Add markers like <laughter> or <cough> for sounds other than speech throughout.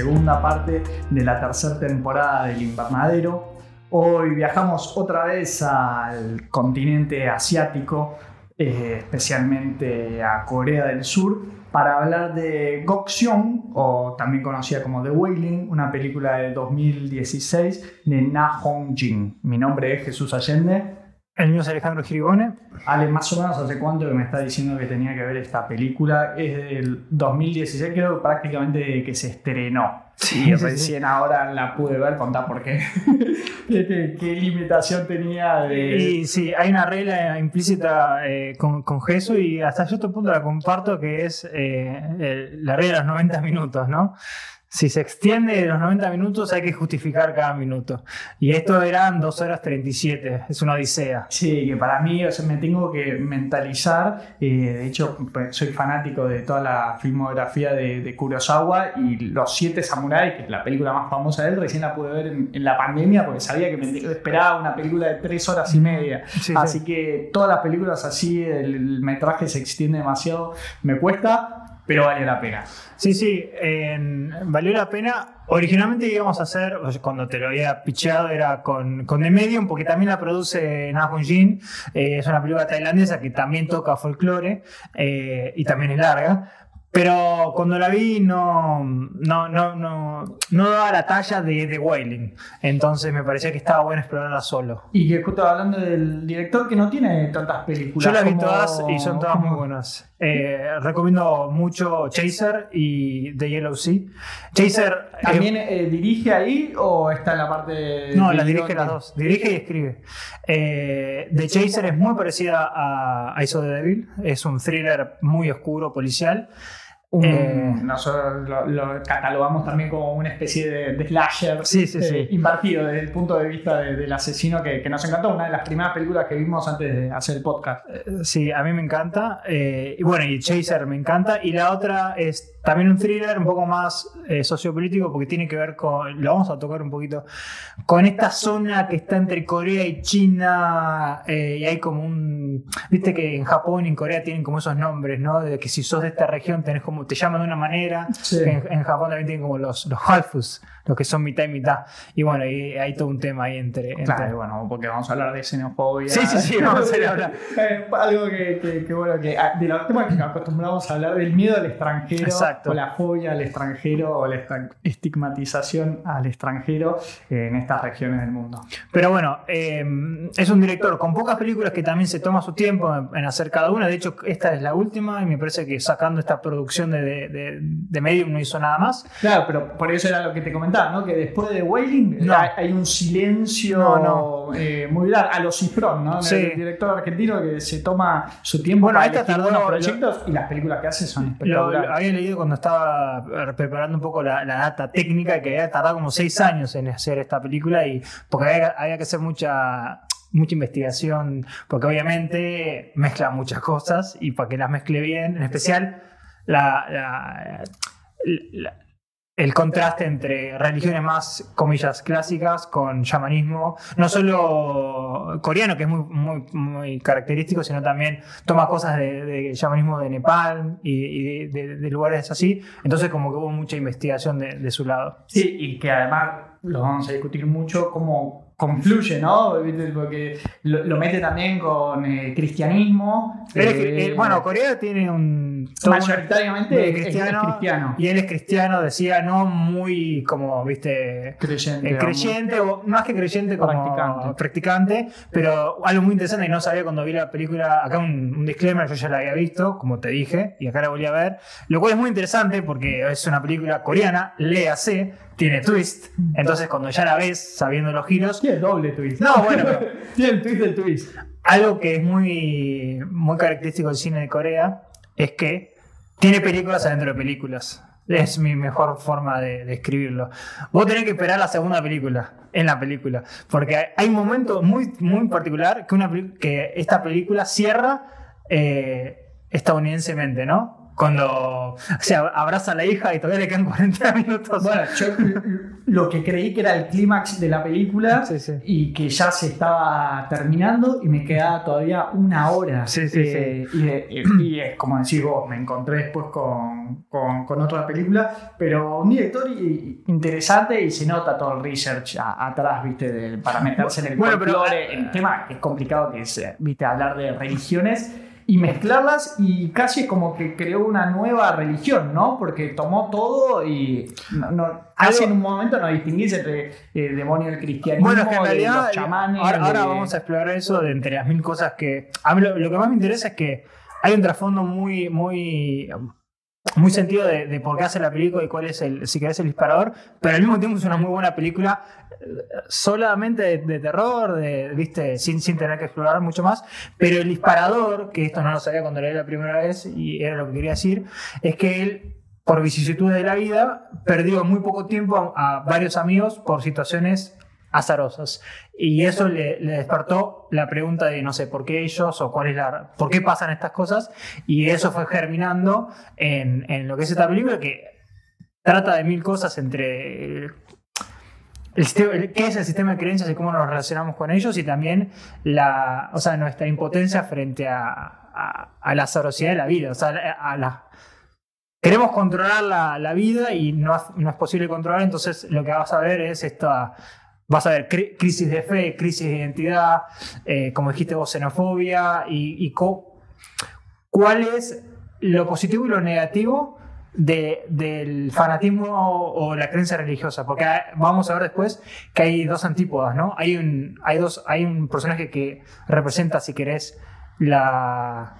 segunda parte de la tercera temporada del Invernadero. Hoy viajamos otra vez al continente asiático, eh, especialmente a Corea del Sur, para hablar de Gokseong, o también conocida como The Wailing, una película de 2016 de Na Hong Jin. Mi nombre es Jesús Allende. El mío es Alejandro Giribone. Ale, más o menos hace cuánto que me está diciendo que tenía que ver esta película. Es del 2016, creo prácticamente que se estrenó. <laughs> Sí, recién ahora la pude ver, contar por qué. <laughs> ¿Qué, limitación tenía de.? Y sí, hay una regla implícita eh, con, con Jesús y hasta cierto punto la comparto, que es eh, la regla de los 90 minutos, ¿no? Si se extiende los 90 minutos hay que justificar cada minuto. Y esto eran 2 horas 37, es una odisea. Sí, que para mí me tengo que mentalizar, eh, de hecho pues, soy fanático de toda la filmografía de, Kurosawa y Los Siete Samuráis, que es la película más famosa de él, recién la pude ver en, la pandemia porque sabía que me esperaba una película de 3 horas y media. así que todas las películas así, el metraje se extiende demasiado, me cuesta, pero vale la pena. Sí, sí, valió la pena. Originalmente íbamos a hacer, cuando te lo había picheado, era con, con The Medium, porque también la produce Na Jin. Eh, es una película tailandesa que también toca folclore eh, y también es larga. Pero cuando la vi no, no, no, no, no daba la talla de The Wailing. Entonces me parecía que estaba bueno explorarla solo. Y que justo hablando del director que no tiene tantas películas. Yo las vi todas y son todas muy buenas. Eh, recomiendo mucho Chaser y The Yellow Sea. Chaser. ¿También eh, dirige ahí o está en la parte.? No, la dirige las dos. Dirige y escribe. Eh, The Chaser es muy parecida a Ice of the Devil. Es un thriller muy oscuro, policial. Eh, nosotros lo, catalogamos también como una especie de, slasher sí, sí, sí. invertido desde el punto de vista del asesino que, nos encantó, una de las primeras películas que vimos antes de hacer el podcast. Sí, a mí me encanta. y bueno, y Chaser me encanta. Y la otra es también un thriller un poco más eh, sociopolítico porque tiene que ver con, lo vamos a tocar un poquito, con esta zona que está entre Corea y China eh, y hay como un, viste que en Japón y en Corea tienen como esos nombres, ¿no? De que si sos de esta región tenés como, te llaman de una manera, en, Japón también tienen como los, los halfus, los que son mitad y mitad. Y bueno, y hay todo un tema ahí entre... Claro, bueno, porque vamos a hablar de xenofobia. Sí, sí, sí, vamos a hablar. <laughs> Eh, algo que, que, bueno, que ah, de los temas que acostumbramos a hablar del miedo al extranjero. O la fobia al extranjero o la estigmatización al extranjero en estas regiones del mundo. Pero bueno, eh, es un director con pocas películas que también se toma su tiempo en hacer cada una. De hecho, esta es la última y me parece que sacando esta producción de, de, Medium no hizo nada más. Claro, pero por eso era lo que te comentaba, ¿no? Que después de Wailing hay, un silencio eh, muy largo. A los Cifrón, ¿no? El director argentino que se toma su tiempo bueno, para elegir buenos proyectos y las películas que hace son espectaculares. Lo, había leído cuando estaba preparando un poco la, data técnica que había tardado como seis años en hacer esta película y porque había, que hacer mucha mucha investigación, porque obviamente mezcla muchas cosas y para que las mezcle bien, en especial la, el contraste entre religiones más, comillas, clásicas con shamanismo, no solo coreano, que es muy, muy, muy característico, sino también toma cosas de, de de Nepal y, de, lugares así. Entonces como que hubo mucha investigación de, su lado. Sí, y que además lo vamos a discutir mucho, como confluye, ¿no? Porque lo, mete también con eh, cristianismo. Eh, bueno, Corea tiene un... Mayoritariamente cristiano, Y él es cristiano, decía, no muy como, viste... Creyente. Eh, creyente, o más que creyente, como practicante. practicante. Pero algo muy interesante y no sabía cuando vi la película, acá un, un disclaimer, yo ya la había visto, como te dije, y acá la volví a ver. Lo cual es muy interesante porque es una película coreana, léase, tiene twist. Entonces, cuando ya la ves, sabiendo los giros. Tiene doble twist. No, bueno, <laughs> tiene el twist del twist. Algo que es muy, muy característico del cine de Corea es que tiene películas adentro de películas. Es mi mejor forma de describirlo. Vos tenés que esperar la segunda película en la película. Porque hay un momento muy, muy particular que, una, que esta película cierra eh, estadounidensemente, ¿no? Cuando se abraza a la hija y todavía le quedan <laughs> 40 minutos. Bueno, yo lo que creí que era el clímax de la película y que ya se estaba terminando y me quedaba todavía una hora. Sí, sí, eh, y, es como decir vos, me encontré después con, con, otra película, pero un director interesante y se nota todo el research atrás, viste, para meterse en el bueno, pero, el tema que es complicado que es, eh, viste, hablar de religiones y mezclarlas y casi como que creó una nueva religión, ¿no? Porque tomó todo y no, casi en un momento no distinguís entre eh, demonio del cristianismo, bueno, que en realidad, los chamanes. Ahora, vamos a explorar eso de entre las mil cosas que. A mí lo, que más me interesa es que hay un trasfondo muy, muy muy sentido de, por qué hace la película y cuál es el, si querés, el disparador, pero al mismo tiempo es una muy buena película eh, solamente de, terror, de, ¿viste? Sin, sin tener que explorar mucho más, pero el disparador, que esto no lo sabía cuando leí la primera vez y era lo que quería decir, es que él, por vicisitudes de la vida, perdió muy poco tiempo a varios amigos por situaciones azarosas. Y eso le, despertó la pregunta de, no sé, ¿por qué ellos o cuál es la, por qué pasan estas cosas? Y eso fue germinando en, en lo que es esta película que trata de mil cosas entre el, qué es el sistema de creencias y cómo nos relacionamos con ellos y también la, o sea, nuestra impotencia frente a, a, la azarosidad de la vida. O sea, a la, queremos controlar la, la vida y no, no, es posible controlar, entonces lo que vas a ver es esta Vas a ver crisis de fe, crisis de identidad, eh, como dijiste vos, xenofobia y, cuál es lo positivo y lo negativo del fanatismo o la creencia religiosa, porque vamos a ver después que hay dos antípodas, ¿no? Hay un, hay dos, hay un personaje que representa, si querés, la,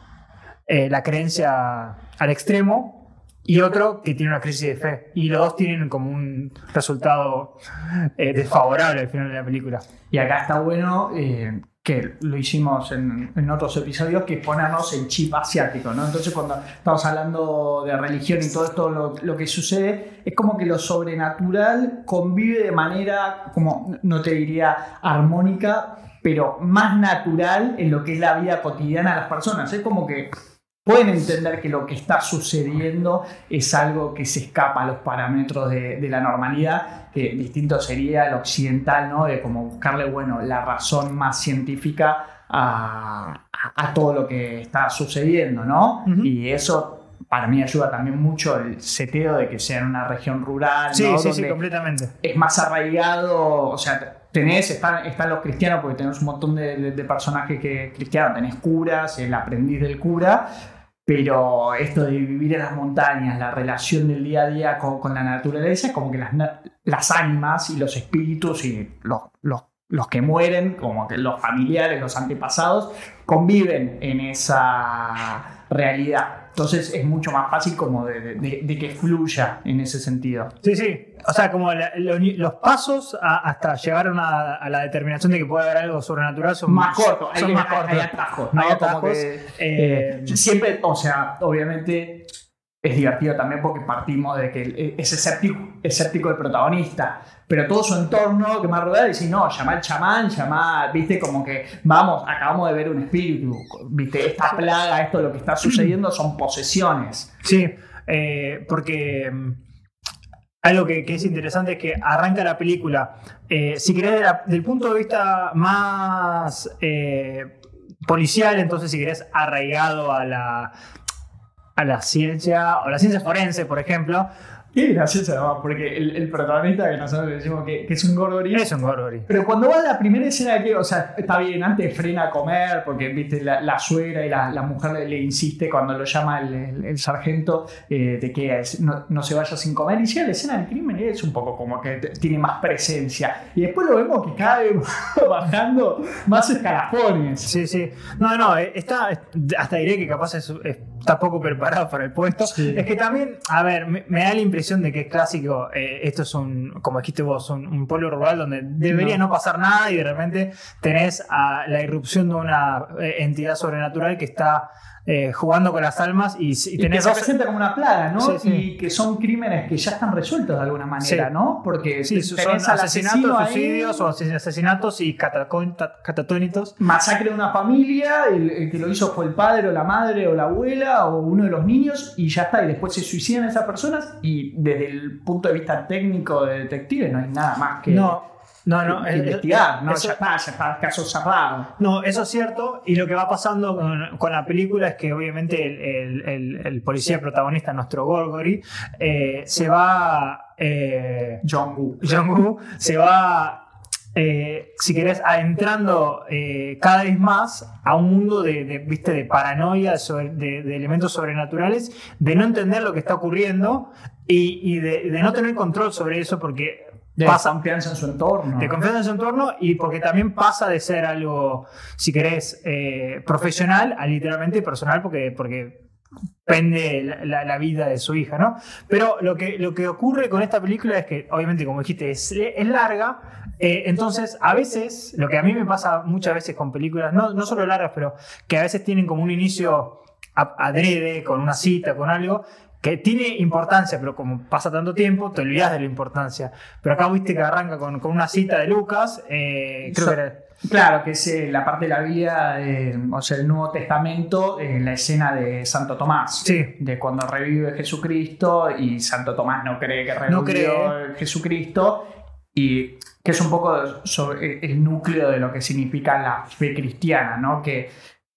eh, la creencia al extremo y otro que tiene una crisis de fe. Y los dos tienen como un resultado eh, desfavorable al final de la película. Y acá está bueno eh, que lo hicimos en, otros episodios, que ponernos el chip asiático, ¿no? Entonces cuando estamos hablando de religión y todo esto, lo, lo, que sucede, es como que lo sobrenatural convive de manera, como no te diría armónica, pero más natural en lo que es la vida cotidiana de las personas. Es como que pueden entender que lo que está sucediendo es algo que se escapa a los parámetros de, la normalidad, que distinto sería el occidental, ¿no? De como buscarle, bueno, la razón más científica a, todo lo que está sucediendo, ¿no? Y eso para mí ayuda también mucho el seteo de que sea en una región rural. Sí, sí, sí, completamente. Es más arraigado, o sea, tenés, están, están los cristianos, porque tenemos un montón de, personajes que cristianos, tenés curas, el aprendiz del cura, pero esto de vivir en las montañas, la relación del día a día con, la naturaleza, como que las, las ánimas y los espíritus y los, los, los que mueren, como que los familiares, los antepasados, conviven en esa realidad. Entonces es mucho más fácil como de, que fluya en ese sentido. Sí, sí. O sea, como los pasos hasta llegar a, la determinación de que puede haber algo sobrenatural son más cortos. Son más cortos. Hay atajos. ¿no? Eh, eh, siempre, o sea, obviamente es divertido también porque partimos de que es escéptico, escéptico el protagonista, pero todo su entorno que me ha rodeado dice, no, llama al chamán, llama, viste, como que, vamos, acabamos de ver un espíritu, viste, esta plaga, esto lo que está sucediendo son posesiones. Sí, eh, porque mm, algo que, es interesante es que arranca la película, eh, si querés, del punto de vista más... Eh, policial, entonces si querés arraigado a la, a la ciencia, o la ciencia forense, por ejemplo, Qué gracioso además, porque el, protagonista que nosotros le decimos que, es un gorgori. Es un gorgori. Pero cuando va a la primera escena que, o sea, está bien, antes frena a comer, porque viste, la, suegra y la, mujer le, insiste cuando lo llama el, sargento eh, de que no, se vaya sin comer. Y llega la escena del crimen y es un poco como que tiene más presencia. Y después lo vemos que cada vez <laughs> bajando más escalafones. Sí, sí. No, no, eh, está, hasta diré que capaz está poco preparado para el puesto. Es que también, a ver, me da la impresión de que es clásico, eh, esto es un, como dijiste vos, un, pueblo rural donde debería no. pasar nada y de repente tenés a la irrupción de una eh, entidad sobrenatural que está eh, jugando con las almas y, y Y que se presenta como una plaga, ¿no? Sí, sí. Y que son crímenes que ya están resueltos de alguna manera, Sí. ¿no? Porque Sí, son asesinatos, suicidios o ases- asesinatos y catatónitos. masacre de una familia, el, el que lo hizo fue el padre o la madre o la abuela o uno de los niños y ya está, y después se suicidan esas personas y desde el punto de vista técnico de detective no hay nada más que, No, no, no. que eh, investigar, ¿no? eso- ya está, ya está, caso cerrado. No, eso es cierto. Y lo que va pasando con, con la película es que obviamente el, el- el- el policía protagonista, nuestro Gorgory, eh, se va... eh, John Woo. Jong-woo se va, eh, si querés, adentrando eh, cada vez más a un mundo de, de, ¿viste? de paranoia, sobre- de, de elementos sobrenaturales, de no entender lo que está ocurriendo y, y de, de no tener control sobre eso porque De pasa, confianza en su entorno. de confianza en su entorno y porque también pasa de ser algo, si querés, eh, profesional a literalmente personal porque, porque pende la, la- la vida de su hija, ¿no? Pero lo que, lo que ocurre con esta película es que, obviamente, como dijiste, es, es larga, eh, entonces a veces, lo que a mí me pasa muchas veces con películas, no, no solo largas, pero que a veces tienen como un inicio adrede, con una cita, con algo, que tiene importancia, pero como pasa tanto tiempo, te olvidas de la importancia. Pero acá viste que arranca con, con una cita de Lucas, eh, creo So- que era... Claro, que es eh, la parte de la eh, o sea, el Nuevo Testamento, eh, la escena de Santo Tomás. Sí. De cuando revive Jesucristo y Santo Tomás no cree que revivió No cree. Jesucristo. Y que es un poco sobre el núcleo de lo que significa la fe cristiana, ¿no? Que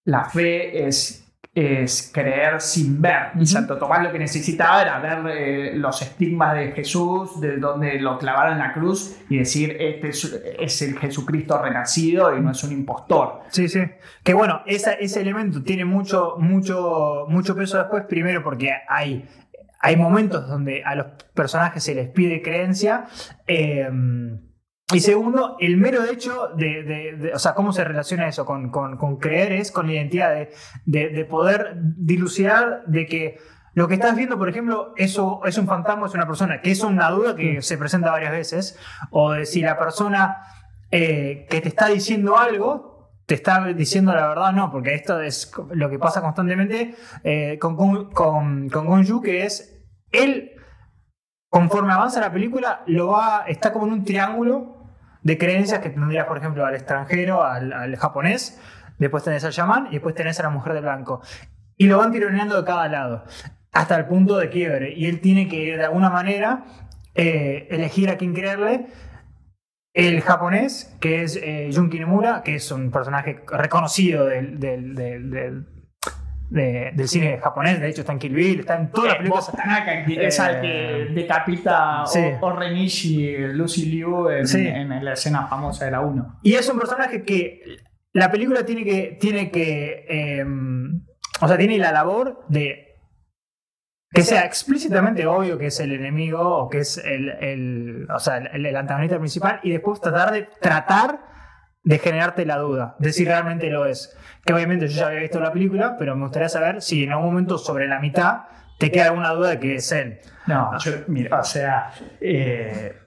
la fe es, es creer sin ver. Y. Santo Tomás lo que necesitaba era ver eh, los estigmas de Jesús, de donde lo clavaron en la cruz, y decir, este es, es el Jesucristo renacido y no es un impostor. Sí, sí. Que bueno, esa- ese elemento tiene mucho, mucho, mucho peso después, primero porque hay, hay momentos donde a los personajes se les pide creencia. eh, y segundo, el mero hecho de, de- de- o sea, cómo se relaciona eso con, con- con creer es con la identidad de, de- de poder dilucidar de que lo que estás viendo, por ejemplo, eso es un fantasma, es una persona, que es una duda que se presenta varias veces, o de si la persona eh, que te está diciendo algo te está diciendo la verdad o no, porque esto es lo que pasa constantemente eh, con, con, con, con Gon Yu, que es él, conforme avanza la película, lo va, está como en un triángulo de creencias que tendrías, por ejemplo, al extranjero, al, japonés, después tenés al chamán y después tenés a la mujer de blanco. Y lo van tironeando de cada lado, hasta el punto de quiebre. Y él tiene que, de alguna manera, eh, elegir a quién creerle. El japonés, que es eh, Jun que es un personaje reconocido del, del, del, del- de- del cine japonés, de hecho está en Kill Bill, está en todas las Eh, películas. Bob Tanaka, que es al que Eh, decapita sí. o, o Renishi, Lucy Liu en, Sí. en la escena famosa de la 1. Y es un personaje que la película tiene que, tiene que, eh, o sea, tiene la labor de que sea explícitamente obvio que es el enemigo o que es el, el- o sea, el, el antagonista principal y después tratar de tratar de generarte la duda de si realmente lo es. Que obviamente yo ya había visto la película, pero me gustaría saber si en algún momento sobre la mitad te queda alguna duda de que es él. No, yo, mira, o sea, eh,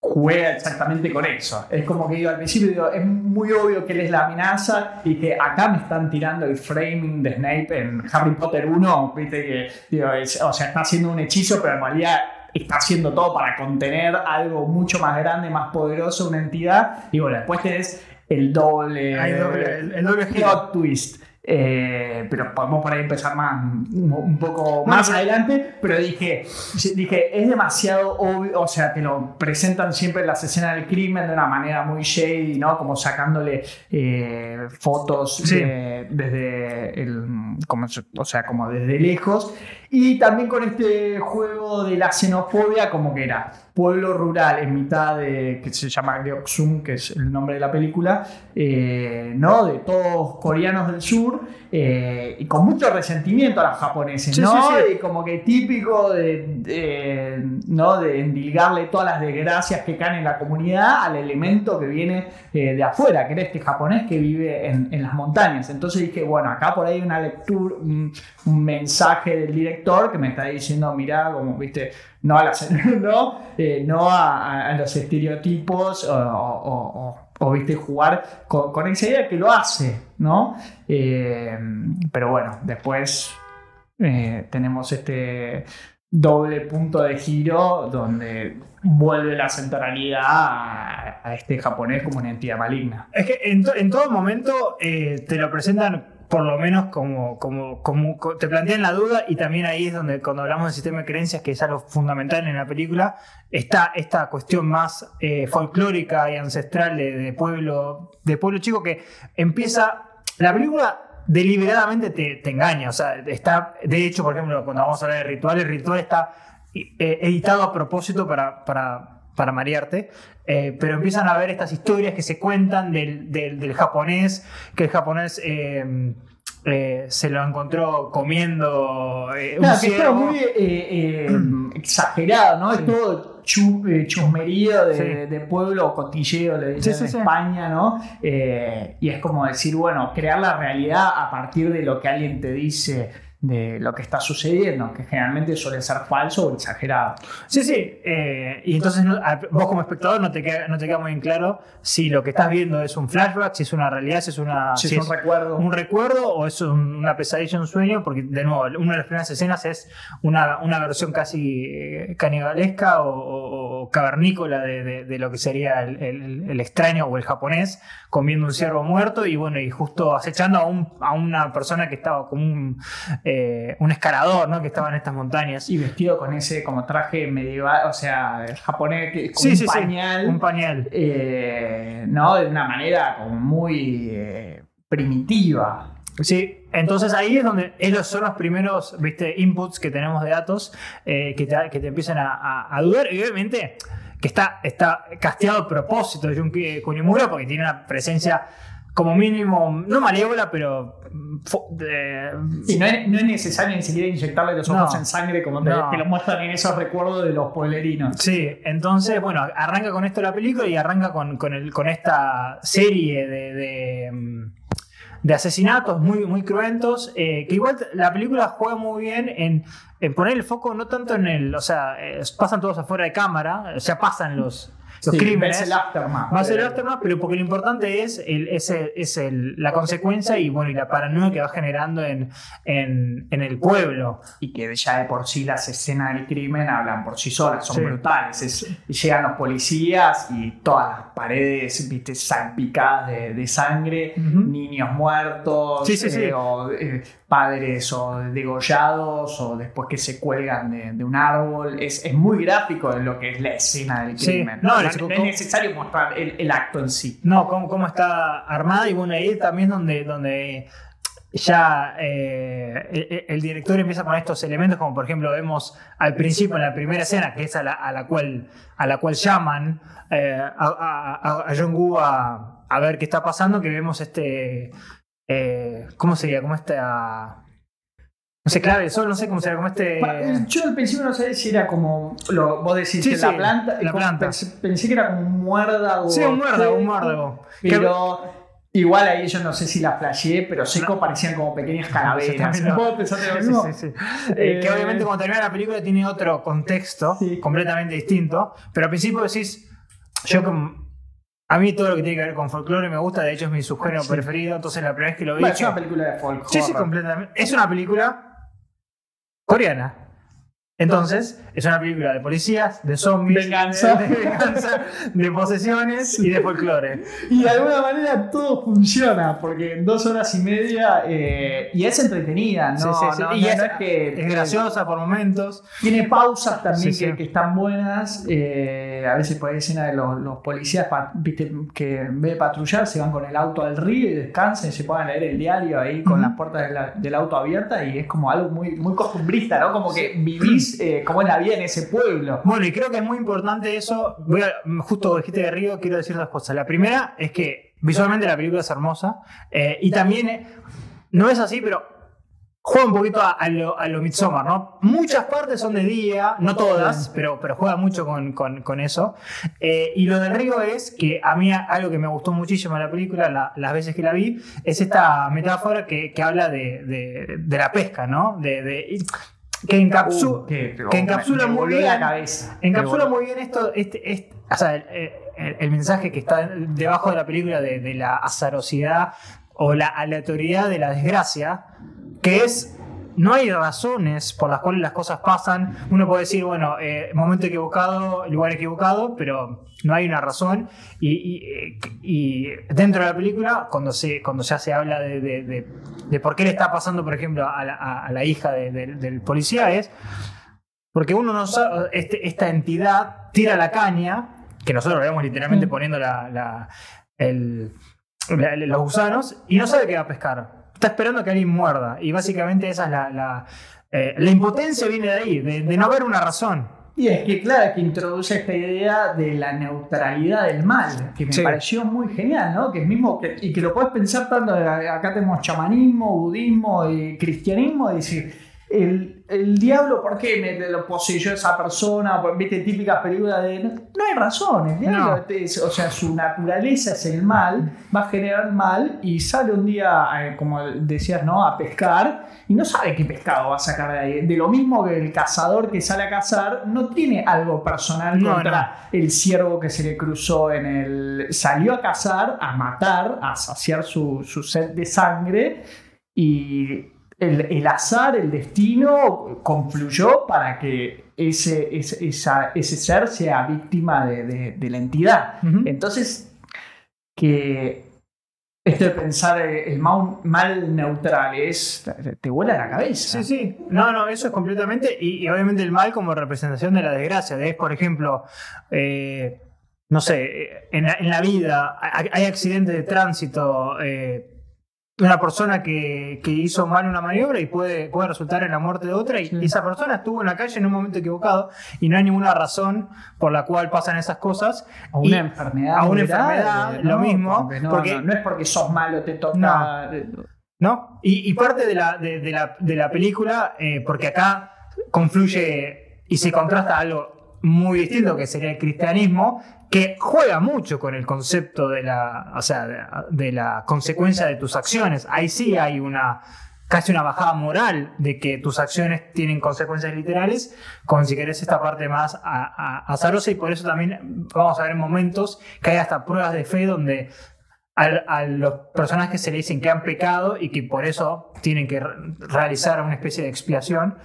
juega exactamente con eso. Es como que digo, al principio digo, es muy obvio que él es la amenaza y que acá me están tirando el framing de Snape en Harry Potter 1, viste que, digo, es- o sea, está haciendo un hechizo, pero en realidad está haciendo todo para contener algo mucho más grande, más poderoso, una entidad. Y bueno, después tenés el doble, Hay doble- el- el doble plot twist. Eh, pero podemos por ahí empezar más, un, poco más adelante, pero dije, dije, es demasiado obvio, o sea, te lo presentan siempre en las escenas del crimen de una manera muy shady, ¿no? Como sacándole eh, fotos Sí. de- desde el, como, o sea, como desde lejos. Y también con este juego de la xenofobia, como que era pueblo rural en mitad de, que se llama Gyeongsung, que es el nombre de la película, eh, ¿no? De todos coreanos del sur, eh, y con mucho resentimiento a los japoneses, Sí, ¿no? sí, sí. Y como que típico de, de, ¿no? de endilgarle todas las desgracias que caen en la comunidad al elemento que viene eh, de afuera, que era este japonés que vive en, en las montañas. Entonces dije, bueno, acá por ahí hay una lectura lectura, un, un mensaje del director que me está diciendo, mirá, como viste, no a, las- <laughs> no, eh, no a, los estereotipos o, viste, jugar con, esa idea que lo hace, ¿no? Eh, pero bueno, después eh, tenemos este doble punto de giro donde vuelve la centralidad a, este japonés como una entidad maligna. Es que en, to- en todo momento te lo presentan por lo menos como, como, como co- te plantean la duda y también ahí es donde cuando hablamos del sistema de creencias, que es algo fundamental en la película, está esta cuestión más eh, folclórica y ancestral de, pueblo, de pueblo chico que empieza, la película deliberadamente te, te engaña, o sea, está, de hecho, por ejemplo, cuando vamos a hablar de ritual, el ritual está eh, editado a propósito para, para, para marearte, eh, pero empiezan a ver estas historias que se cuentan del, del- del japonés, que el japonés eh, eh, se lo encontró comiendo eh, un que es muy eh, exagerado, ¿no? Es todo chu- chusmerío de, Sí. de pueblo o cotilleo, le dicen Sí, en. España, ¿no? Y es como decir, bueno, crear la realidad a partir de lo que alguien te dice de lo que está sucediendo, que generalmente suele ser falso o exagerado. Sí, sí. eh, y entonces vos como espectador no te, queda, no te queda muy en claro si lo que estás viendo es un flashback, si es una realidad, si es una... Si si es un recuerdo. un recuerdo o es un- una pesadilla, un sueño, porque de nuevo, una de las primeras escenas es una, una versión casi eh, canibalesca o, o- o cavernícola de, de- de lo que sería el, el- el extraño o el japonés comiendo un ciervo muerto y bueno, y justo acechando a, un- a una persona que estaba como un, eh, un escalador, ¿no? Que estaba en estas montañas. Y vestido con ese como traje medieval, o sea, japonés, que- con Sí, un sí, sí, pañal. Un pañal. eh, ¿no? De una manera como muy eh, primitiva. Sí, entonces ahí es donde esos son los primeros ¿viste? inputs que tenemos de datos eh, que, te, que te empiezan a, a- a dudar. Y obviamente que está, está casteado a propósito de Junki Kunimura porque tiene una presencia como mínimo, no malévola, pero... de- Y no es, no es necesario ni siquiera inyectarle los ojos No. en sangre como te, No. te lo muestran en esos recuerdos de los pueblerinos. Sí, entonces, bueno, arranca con esto la película y arranca con, con, el, con esta serie de, de, mm, de asesinatos muy, muy cruentos, eh, que igual la película juega muy bien en, en poner el foco no tanto en el, o sea, eh, pasan todos afuera de cámara, o sea, pasan los, los Sí, crímenes. ves el aftermath. Va a ser el aftermath, pero porque lo importante es, el, es, el- es el- la consecuencia y bueno y la paranoia que va generando en, en, en el pueblo. Y que ya de por sí las escenas del crimen hablan por sí solas, son Sí. brutales. Es- llegan los policías y todas las paredes, viste, salpicadas de, de sangre, niños muertos, Sí, sí, sí. eh, o eh, padres o degollados, o después que se cuelgan de, de un árbol. Es, es muy gráfico lo que es la escena del Sí. crimen. No, No, es- no es necesario mostrar el, el acto en sí. No, cómo, cómo está armada y bueno, ahí también donde, donde ya eh, el, el director empieza poner estos elementos, como por ejemplo vemos al principio en la primera escena, que es a la, a la cual, a la cual llaman eh, a, a, a a, a ver qué está pasando, que vemos este... eh, ¿Cómo sería? Como esta... No sé, clave, sol, no sé cómo sería, como este... Pa- Yo al principio no sabía si era como. Lo, vos decís Sí, que sí, la planta. la planta. Pensé, que era como un muérdago. Sí, un muérdago, un muérdago. Pero igual ahí yo no sé si la flasheé, pero seco No. parecían como pequeñas <laughs> calaveras. ¿Vos pensaste lo Sí, mismo? sí, sí. Eh, que Eh, obviamente cuando termina la película tiene otro contexto completamente distinto, pero al principio decís, yo como... A mí todo lo que tiene que ver con folclore me gusta, de hecho es mi subgénero preferido, entonces la primera vez que lo vi... Bueno, es que- una película de folk. sí, sí, completamente. Es una película coreana. Entonces, es una película de policías, de zombies, Venganza. de, de venganza, de posesiones y de folclore. Y de alguna manera todo funciona, porque en dos horas y media. eh, y es entretenida, ¿no? Sí, sí, sí. no- Y no- es- no es que. Es graciosa por momentos. Tiene pausas también. Que, que están buenas. eh, a veces por ahí escena de los, los policías viste, que en vez de patrullar se van con el auto al río y descansan y se puedan leer el diario ahí con Ujú. las puertas de la- del auto abiertas y es como algo muy, muy costumbrista, ¿no? Como que vivís eh, como es la vida en ese pueblo. Bueno, y creo que es muy importante eso. A, justo dijiste de Río, quiero decir dos cosas. La primera es que visualmente la película es hermosa. eh, y también, eh, no es así, pero juega un poquito a, a lo, Midsommar, ¿no? Muchas partes son de día, no todas, pero, pero juega mucho con, con- eso. Eh, y lo del río es que a mí algo que me gustó muchísimo en la película, la- las veces que la vi, es esta metáfora que, que habla de, de- de la pesca, ¿no? De, de- que, encapsu- Uh, que, que encapsula me- me muy bien. la cabeza. Encapsula muy bien esto, este, este- o sea, el, el- el mensaje que está debajo de la película de, de la azarosidad o la aleatoriedad de la desgracia, que es, no hay razones por las cuales las cosas pasan. Uno puede decir, bueno, eh, momento equivocado, lugar equivocado, pero no hay una razón. Y, y- y dentro de la película, cuando se, cuando ya se habla de, de- de- de por qué le está pasando, por ejemplo, a la, a- a la hija de- de- del policía, es porque uno no sabe, este- esta entidad tira la caña, que nosotros lo vemos literalmente poniendo la, la- el- la- los gusanos, y no sabe qué va a pescar. Está esperando que alguien muerda. Y básicamente esa es la. La, eh, la impotencia viene de ahí, de, de no haber una razón. Y es que, claro, que introduce esta idea de la neutralidad del mal, que me Sí. pareció muy genial, ¿no? Que es mismo, que, y que lo puedes pensar tanto, acá tenemos chamanismo, budismo y cristianismo, y decir, el, el diablo, ¿por qué me lo poseyó esa persona? Pues, Viste, típicas películas de... No, no hay razón, el diablo, No. es- o sea, su naturaleza es el mal, va a generar mal y sale un día, eh, como decías, ¿no? A pescar y no sabe qué pescado va a sacar de ahí. De lo mismo que el cazador que sale a cazar no tiene algo personal No, contra el ciervo que se le cruzó en el... Salió a cazar, a matar, a saciar su, su sed de sangre y el, el azar, el destino confluyó para que ese, ese, esa- ese ser sea víctima de, de- de la entidad. Entonces, que esto de pensar eh, el mal, mal neutral es. te- vuela la cabeza. Sí, sí. No, no, eso es completamente. Y, y obviamente el mal como representación de la desgracia. Es, por ejemplo, eh, no sé, en la, en la vida hay, hay accidentes de tránsito. eh, una persona que, que hizo mal una maniobra y puede, puede resultar en la muerte de otra, y Sí. esa persona estuvo en la calle en un momento equivocado y no hay ninguna razón por la cual pasan esas cosas. A una Y- enfermedad. a una enfermedad, lo mismo, Porque no, porque- no, no es porque sos malo, te toca. ¿no? Y, y parte de la, de, de la, de la película, eh, porque acá confluye y se contrasta algo muy distinto, que sería el cristianismo, que juega mucho con el concepto de la, o sea, de, de la consecuencia de tus acciones. Ahí sí hay una casi una bajada moral de que tus acciones tienen consecuencias literales, con si querés esta parte más a- a- azarosa y por eso también vamos a ver en momentos que hay hasta pruebas de fe donde a, a los personajes que se le dicen que han pecado y que por eso tienen que re- realizar una especie de expiación.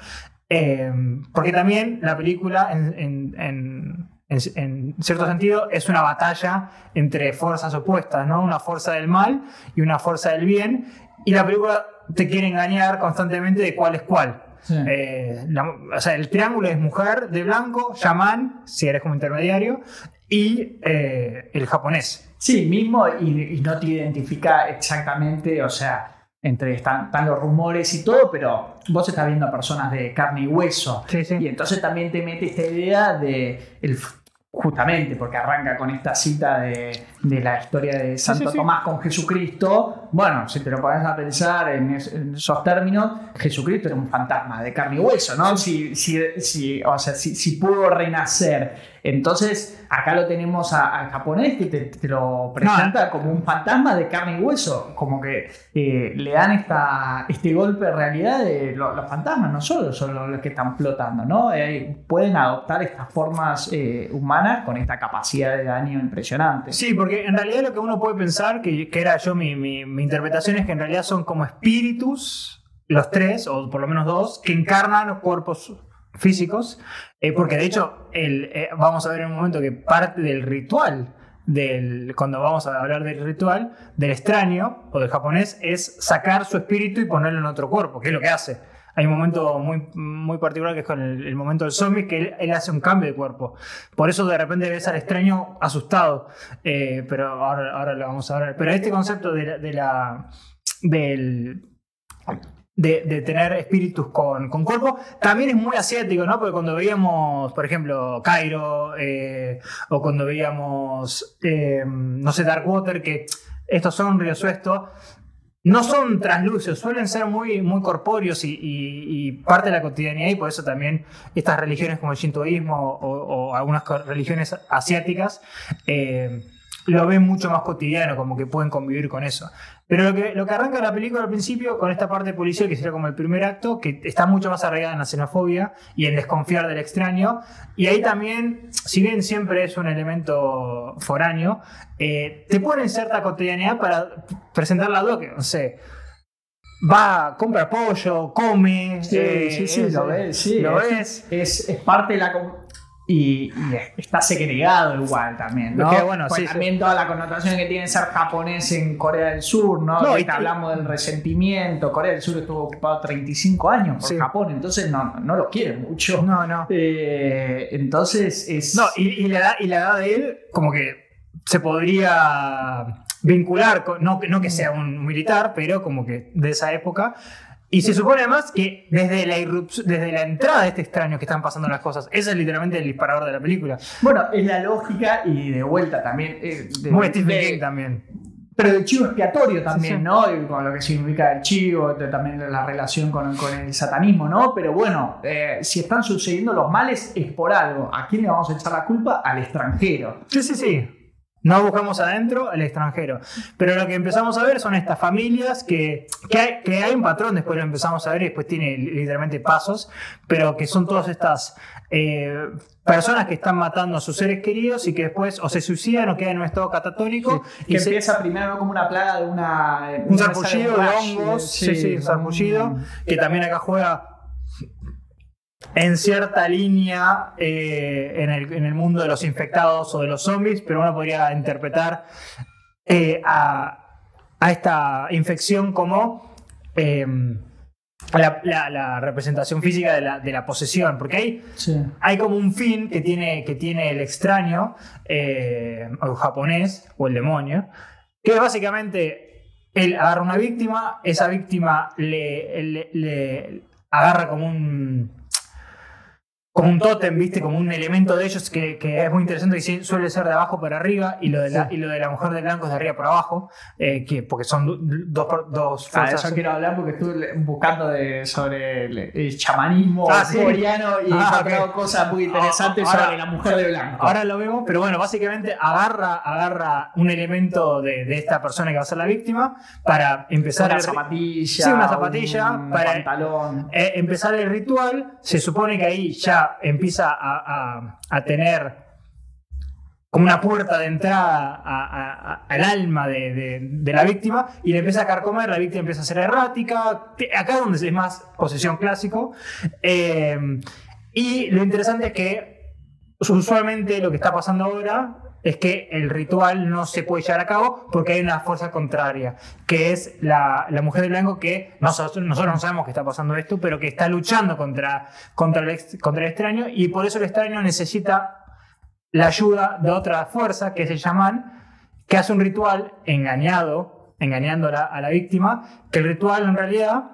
Eh, porque también la película, en, en- en- en- en cierto sentido, es una batalla entre fuerzas opuestas, ¿no? Una fuerza del mal y una fuerza del bien. Y la película te quiere engañar constantemente de cuál es cuál. Sí. Eh, la- o sea, el triángulo es mujer de blanco, chamán, si eres como intermediario, y eh, el japonés. Sí, mismo, y, y no te identifica exactamente, o sea, entre están, están los rumores y todo, pero vos estás viendo a personas de carne y hueso. Sí, sí. Y entonces también te mete esta idea de, el, justamente porque arranca con esta cita de, de la historia de Santo sí. Tomás con Jesucristo. Bueno, si te lo pones a pensar en, es- en esos términos, Jesucristo era un fantasma de carne y hueso, ¿no? Si, si, si- o sea, si, si pudo renacer. Entonces, acá lo tenemos a- al japonés que te, te lo presenta como un fantasma de carne y hueso. Como que eh, le dan esta, este golpe de realidad de lo- los fantasmas, no solo son los que están flotando, ¿no? Eh, pueden adoptar estas formas eh, humanas con esta capacidad de daño impresionante. Sí, porque en realidad lo que uno puede pensar, que, que era yo mi, mi- mi interpretación, es que en realidad son como espíritus, los tres, o por lo menos dos, que encarnan cuerpos físicos, eh, porque de hecho el, eh, vamos a ver en un momento que parte del ritual, del, cuando vamos a hablar del ritual, del extraño o del japonés, es sacar su espíritu y ponerlo en otro cuerpo, que es lo que hace. Hay un momento muy, muy particular que es con el, el momento del zombie, que él, él hace un cambio de cuerpo. Por eso de repente ves al extraño asustado. Eh, pero ahora, ahora lo vamos a ver. Pero este concepto de la, de la- del, de, tener espíritus con, con cuerpo también es muy asiático, ¿no? Porque cuando veíamos, por ejemplo, Cairo eh, o cuando veíamos, eh, no sé, Dark Water, que estos son o esto. no son translúcidos, suelen ser muy, muy corpóreos y, parte de la cotidianidad y por eso también estas religiones como el shintoísmo o, algunas religiones asiáticas eh, lo ven mucho más cotidiano, como que pueden convivir con eso. Pero lo que, lo que arranca la película al principio con esta parte policial, que sería como el primer acto, que está mucho más arraigada en la xenofobia y en desconfiar del extraño. Y ahí también, si bien siempre es un elemento foráneo, eh, te ponen cierta cotidianidad para presentar la duda que, no sé, va, compra pollo, come. Sí, eh, sí, sí, es- lo ves, sí. Lo es, ves. Es, es parte de la... Y, y está segregado igual también, ¿no? Que, bueno, Pues sí, sí. también toda la connotación que tiene ser japonés en Corea del Sur, ¿no? Te hablamos del resentimiento. Corea del Sur estuvo ocupado 35 años por Sí. Japón, entonces no, no lo quiere mucho. No, no. Eh, entonces es... No, y, y la edad, y la edad de él, como que se podría vincular, con- no, no que sea un militar, pero como que de esa época. Y se supone además que desde la, desde la entrada de este extraño que están pasando las cosas, ese es literalmente el disparador de la película. Bueno, es la lógica y de vuelta también... eh, de- Muy Stephen King también. Pero el chivo expiatorio también, Sí, sí. ¿no? Con lo que significa el chivo, de- también la relación con, con el satanismo, ¿no? Pero bueno, eh, si están sucediendo los males es por algo. ¿A quién le vamos a echar la culpa? Al extranjero. Sí, sí, sí. No buscamos adentro, al extranjero. Pero lo que empezamos a ver son estas familias que, que, hay, que hay un patrón, después lo empezamos a ver y después tiene literalmente pasos, pero que son todas estas eh, personas que están matando a sus seres queridos y que después o se suicidan o quedan en un estado catatónico. Que y se- empieza primero como una plaga de una. un sarpullido de hongos, sí, sí, un sarpullido, que también acá juega en cierta línea eh, en, el, en el mundo de los infectados o de los zombies, pero uno podría interpretar eh, a, a esta infección como eh, la, la- la representación física de la, de la posesión, porque hay Sí. hay como un fin que tiene, que tiene el extraño, eh, o el japonés, o el demonio, que básicamente él agarra una víctima, esa víctima le, le- le agarra como un como un tótem, ¿viste? Como un elemento de ellos que, que es muy interesante, que sí- suele ser de abajo para arriba y lo de la, y lo de la mujer de blanco es de arriba para abajo, eh, que, porque son do- dos, dos Ah, fuerzas. eso quiero hablar porque estuve buscando de, sobre el, el chamanismo Ah, sí. coreano y he Ah, cosas muy interesantes Ahora- sobre la mujer de blanco. Ahora lo vemos, pero bueno, básicamente agarra, agarra un elemento de, de esta persona que va a ser la víctima para empezar una zapatilla, Sí, una zapatilla un para- pantalón. eh, empezar el ritual. Se supone que ahí ya empieza a, tener como una puerta de entrada al alma de, la víctima y le empieza a carcomer, la víctima empieza a ser errática, acá es donde es más posesión clásico. Eh, y lo interesante es que usualmente lo que está pasando ahora es que el ritual no se puede llevar a cabo porque hay una fuerza contraria, que es la, la mujer de blanco que nosotros, nosotros no sabemos que está pasando esto, pero que está luchando contra, contra, el, contra el extraño y por eso el extraño necesita la ayuda de otra fuerza que es el chamán, que hace un ritual engañado, engañando a la víctima, que el ritual en realidad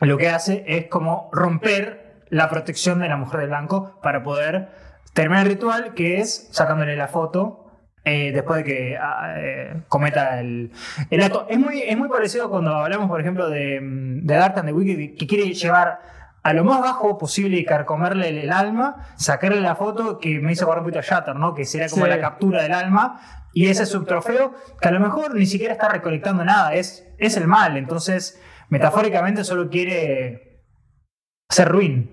lo que hace es como romper la protección de la mujer de blanco para poder terminar el ritual, que es sacándole la foto eh, después de que ah, eh, cometa el, el acto. Es muy, es muy parecido cuando hablamos, por ejemplo, de, mm, de Dark and the Wicked, que quiere llevar a lo más bajo posible y carcomerle el, el alma, sacarle la foto que me hizo acordar un poquito a Shatter, ¿no? que sería como Sí. la captura del alma. Y ese es su trofeo, que a lo mejor ni siquiera está recolectando nada, es, es el mal. Entonces, metafóricamente solo quiere ser ruin.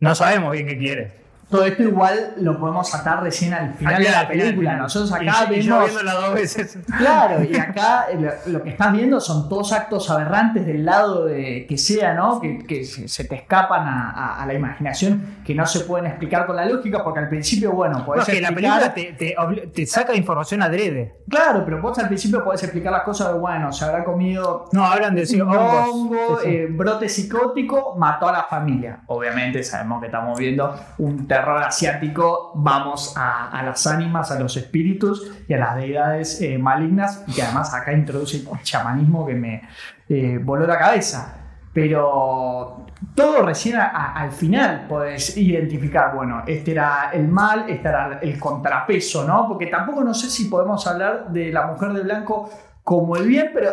No sabemos bien qué quiere. Todo esto igual lo podemos atar recién al final de la película. Nosotros acá y, y vemos... viéndola dos veces. Claro, y <laughs> acá lo, lo que estás viendo son todos actos aberrantes del lado de que sea, ¿no? Que, que se, te escapan a, a- a la imaginación, que no se pueden explicar con la lógica, porque al principio, bueno, No, podés es que la explicar... película te, te te saca información adrede. Claro, pero vos al principio podés explicar las cosas de, bueno, se habrá comido No, hablan de sí, hongos. hongo, Sí, sí. eh, brote psicótico, mató a la familia. Obviamente sabemos que estamos viendo un terror asiático, vamos a, las ánimas, a los espíritus y a las deidades eh, malignas, y que además acá introduce el chamanismo que me eh, voló la cabeza. Pero todo recién al final podés identificar, bueno, este era el mal, este era el contrapeso, ¿no? Porque tampoco no sé si podemos hablar de la mujer de blanco como el bien, pero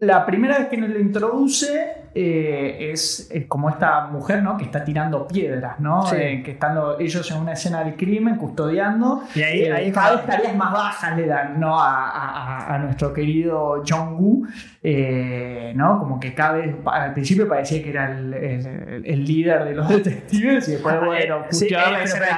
la primera vez que nos lo introduce eh, es, es como esta mujer, ¿no? Que está tirando piedras, ¿no? Sí. Eh, que están lo- ellos en una escena del crimen custodiando. Y ahí- Eh, ahí- cada vez tareas más bajas le dan, ¿no? A, a- nuestro querido Jong-Woo, eh, ¿no? Como que cada vez, al principio parecía que era el, el- el líder de los <laughs> detectives y después, bueno, Sí, eh,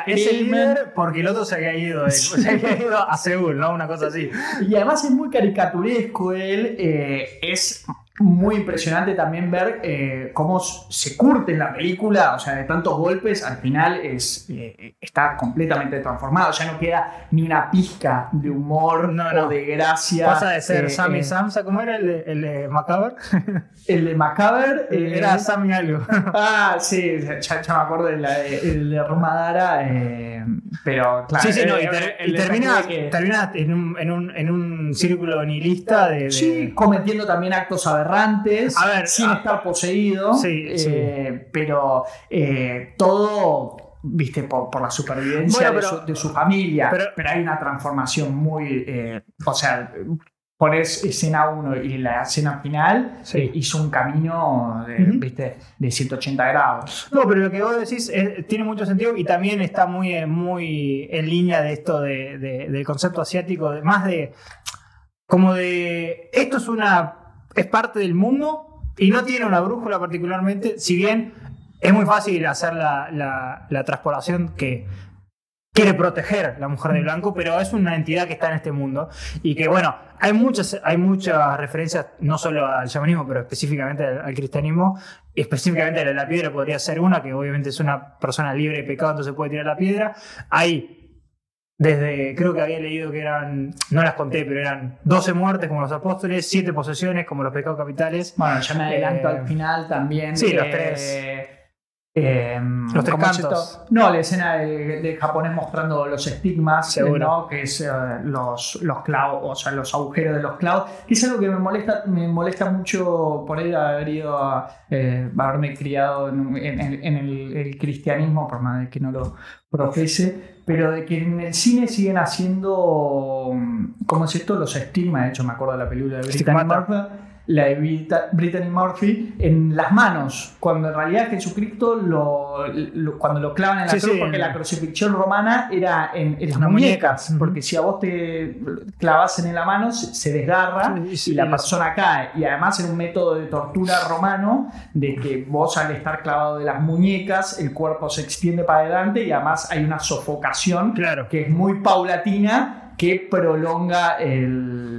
es el líder porque el otro se había ido, <laughs> se había ido a Seúl, ¿no? Una cosa así. Y además es muy caricaturesco él. eh, es muy impresionante también ver eh, cómo se curte en la película. O sea, de tantos golpes, al final es, eh, está completamente transformado. Ya no queda ni una pizca de humor No, o de gracia. Pasa de ser Eh, Sammy eh, Samsa, ¿cómo era el de, el de Macabre? <laughs> El de Macabre <laughs> era Sammy algo. <laughs> Ah, sí, ya, ya me acuerdo del de, el de Rumadara, eh, pero claro. sí, sí, no, y, ter- termina, que- termina en, un, en, un, en un círculo nihilista de... de- Sí, cometiendo también actos aberrantes, A ver, sin a- estar poseído, Sí, eh, pero eh, todo, viste, por, por la supervivencia Bueno, de, su, de su familia, pero- pero, hay una transformación muy, eh, o sea, pones escena 1 y la escena final, Sí. eh, hizo un camino, de, viste, de 180 grados. No, pero lo que vos decís es- tiene mucho sentido y también está muy, muy en línea de esto de, de- del concepto asiático, de- más de como de esto es una es parte del mundo y no tiene una brújula particularmente, si bien es muy fácil hacer la, la, que quiere proteger la mujer de blanco, pero es una entidad que está en este mundo y que bueno, hay muchas, hay muchas referencias no solo al chamanismo, pero específicamente al, al cristianismo, específicamente la, la piedra podría ser una, que obviamente es una persona libre de pecado, entonces puede tirar la piedra. Hay desde, creo que había leído que eran, no las conté, pero eran 12 muertes como los apóstoles, 7 posesiones como los pecados capitales. Bueno, ya me adelanto Eh, al final también. sí, los eh, tres. Eh, Los tres ¿cómo es cantos. No, la escena de, de japonés mostrando los estigmas. ¿no? que es eh, los, los clavos, o sea, los agujeros de los clavos, que es algo que me molesta, me molesta mucho por ahí haber ido a eh, haberme criado en, en- en el, el cristianismo, por más de que no lo profese, pero de que en el cine siguen haciendo, mm, ¿cómo es esto? Los estigmas, de hecho me acuerdo de la película de Brittany la de Brita- Brittany Murphy, en las manos, cuando en realidad Jesucristo lo, lo- cuando lo clavan en la Sí, cruz, sí, porque la crucifixión romana era en, en las Una muñecas, muñeca. porque si a vos te clavasen en la mano se, desgarra Sí, y la persona cae. Y además era un método de tortura romano de que vos al estar clavado de las muñecas, el cuerpo se extiende para adelante y además hay una sofocación Claro. que es muy paulatina que prolonga el,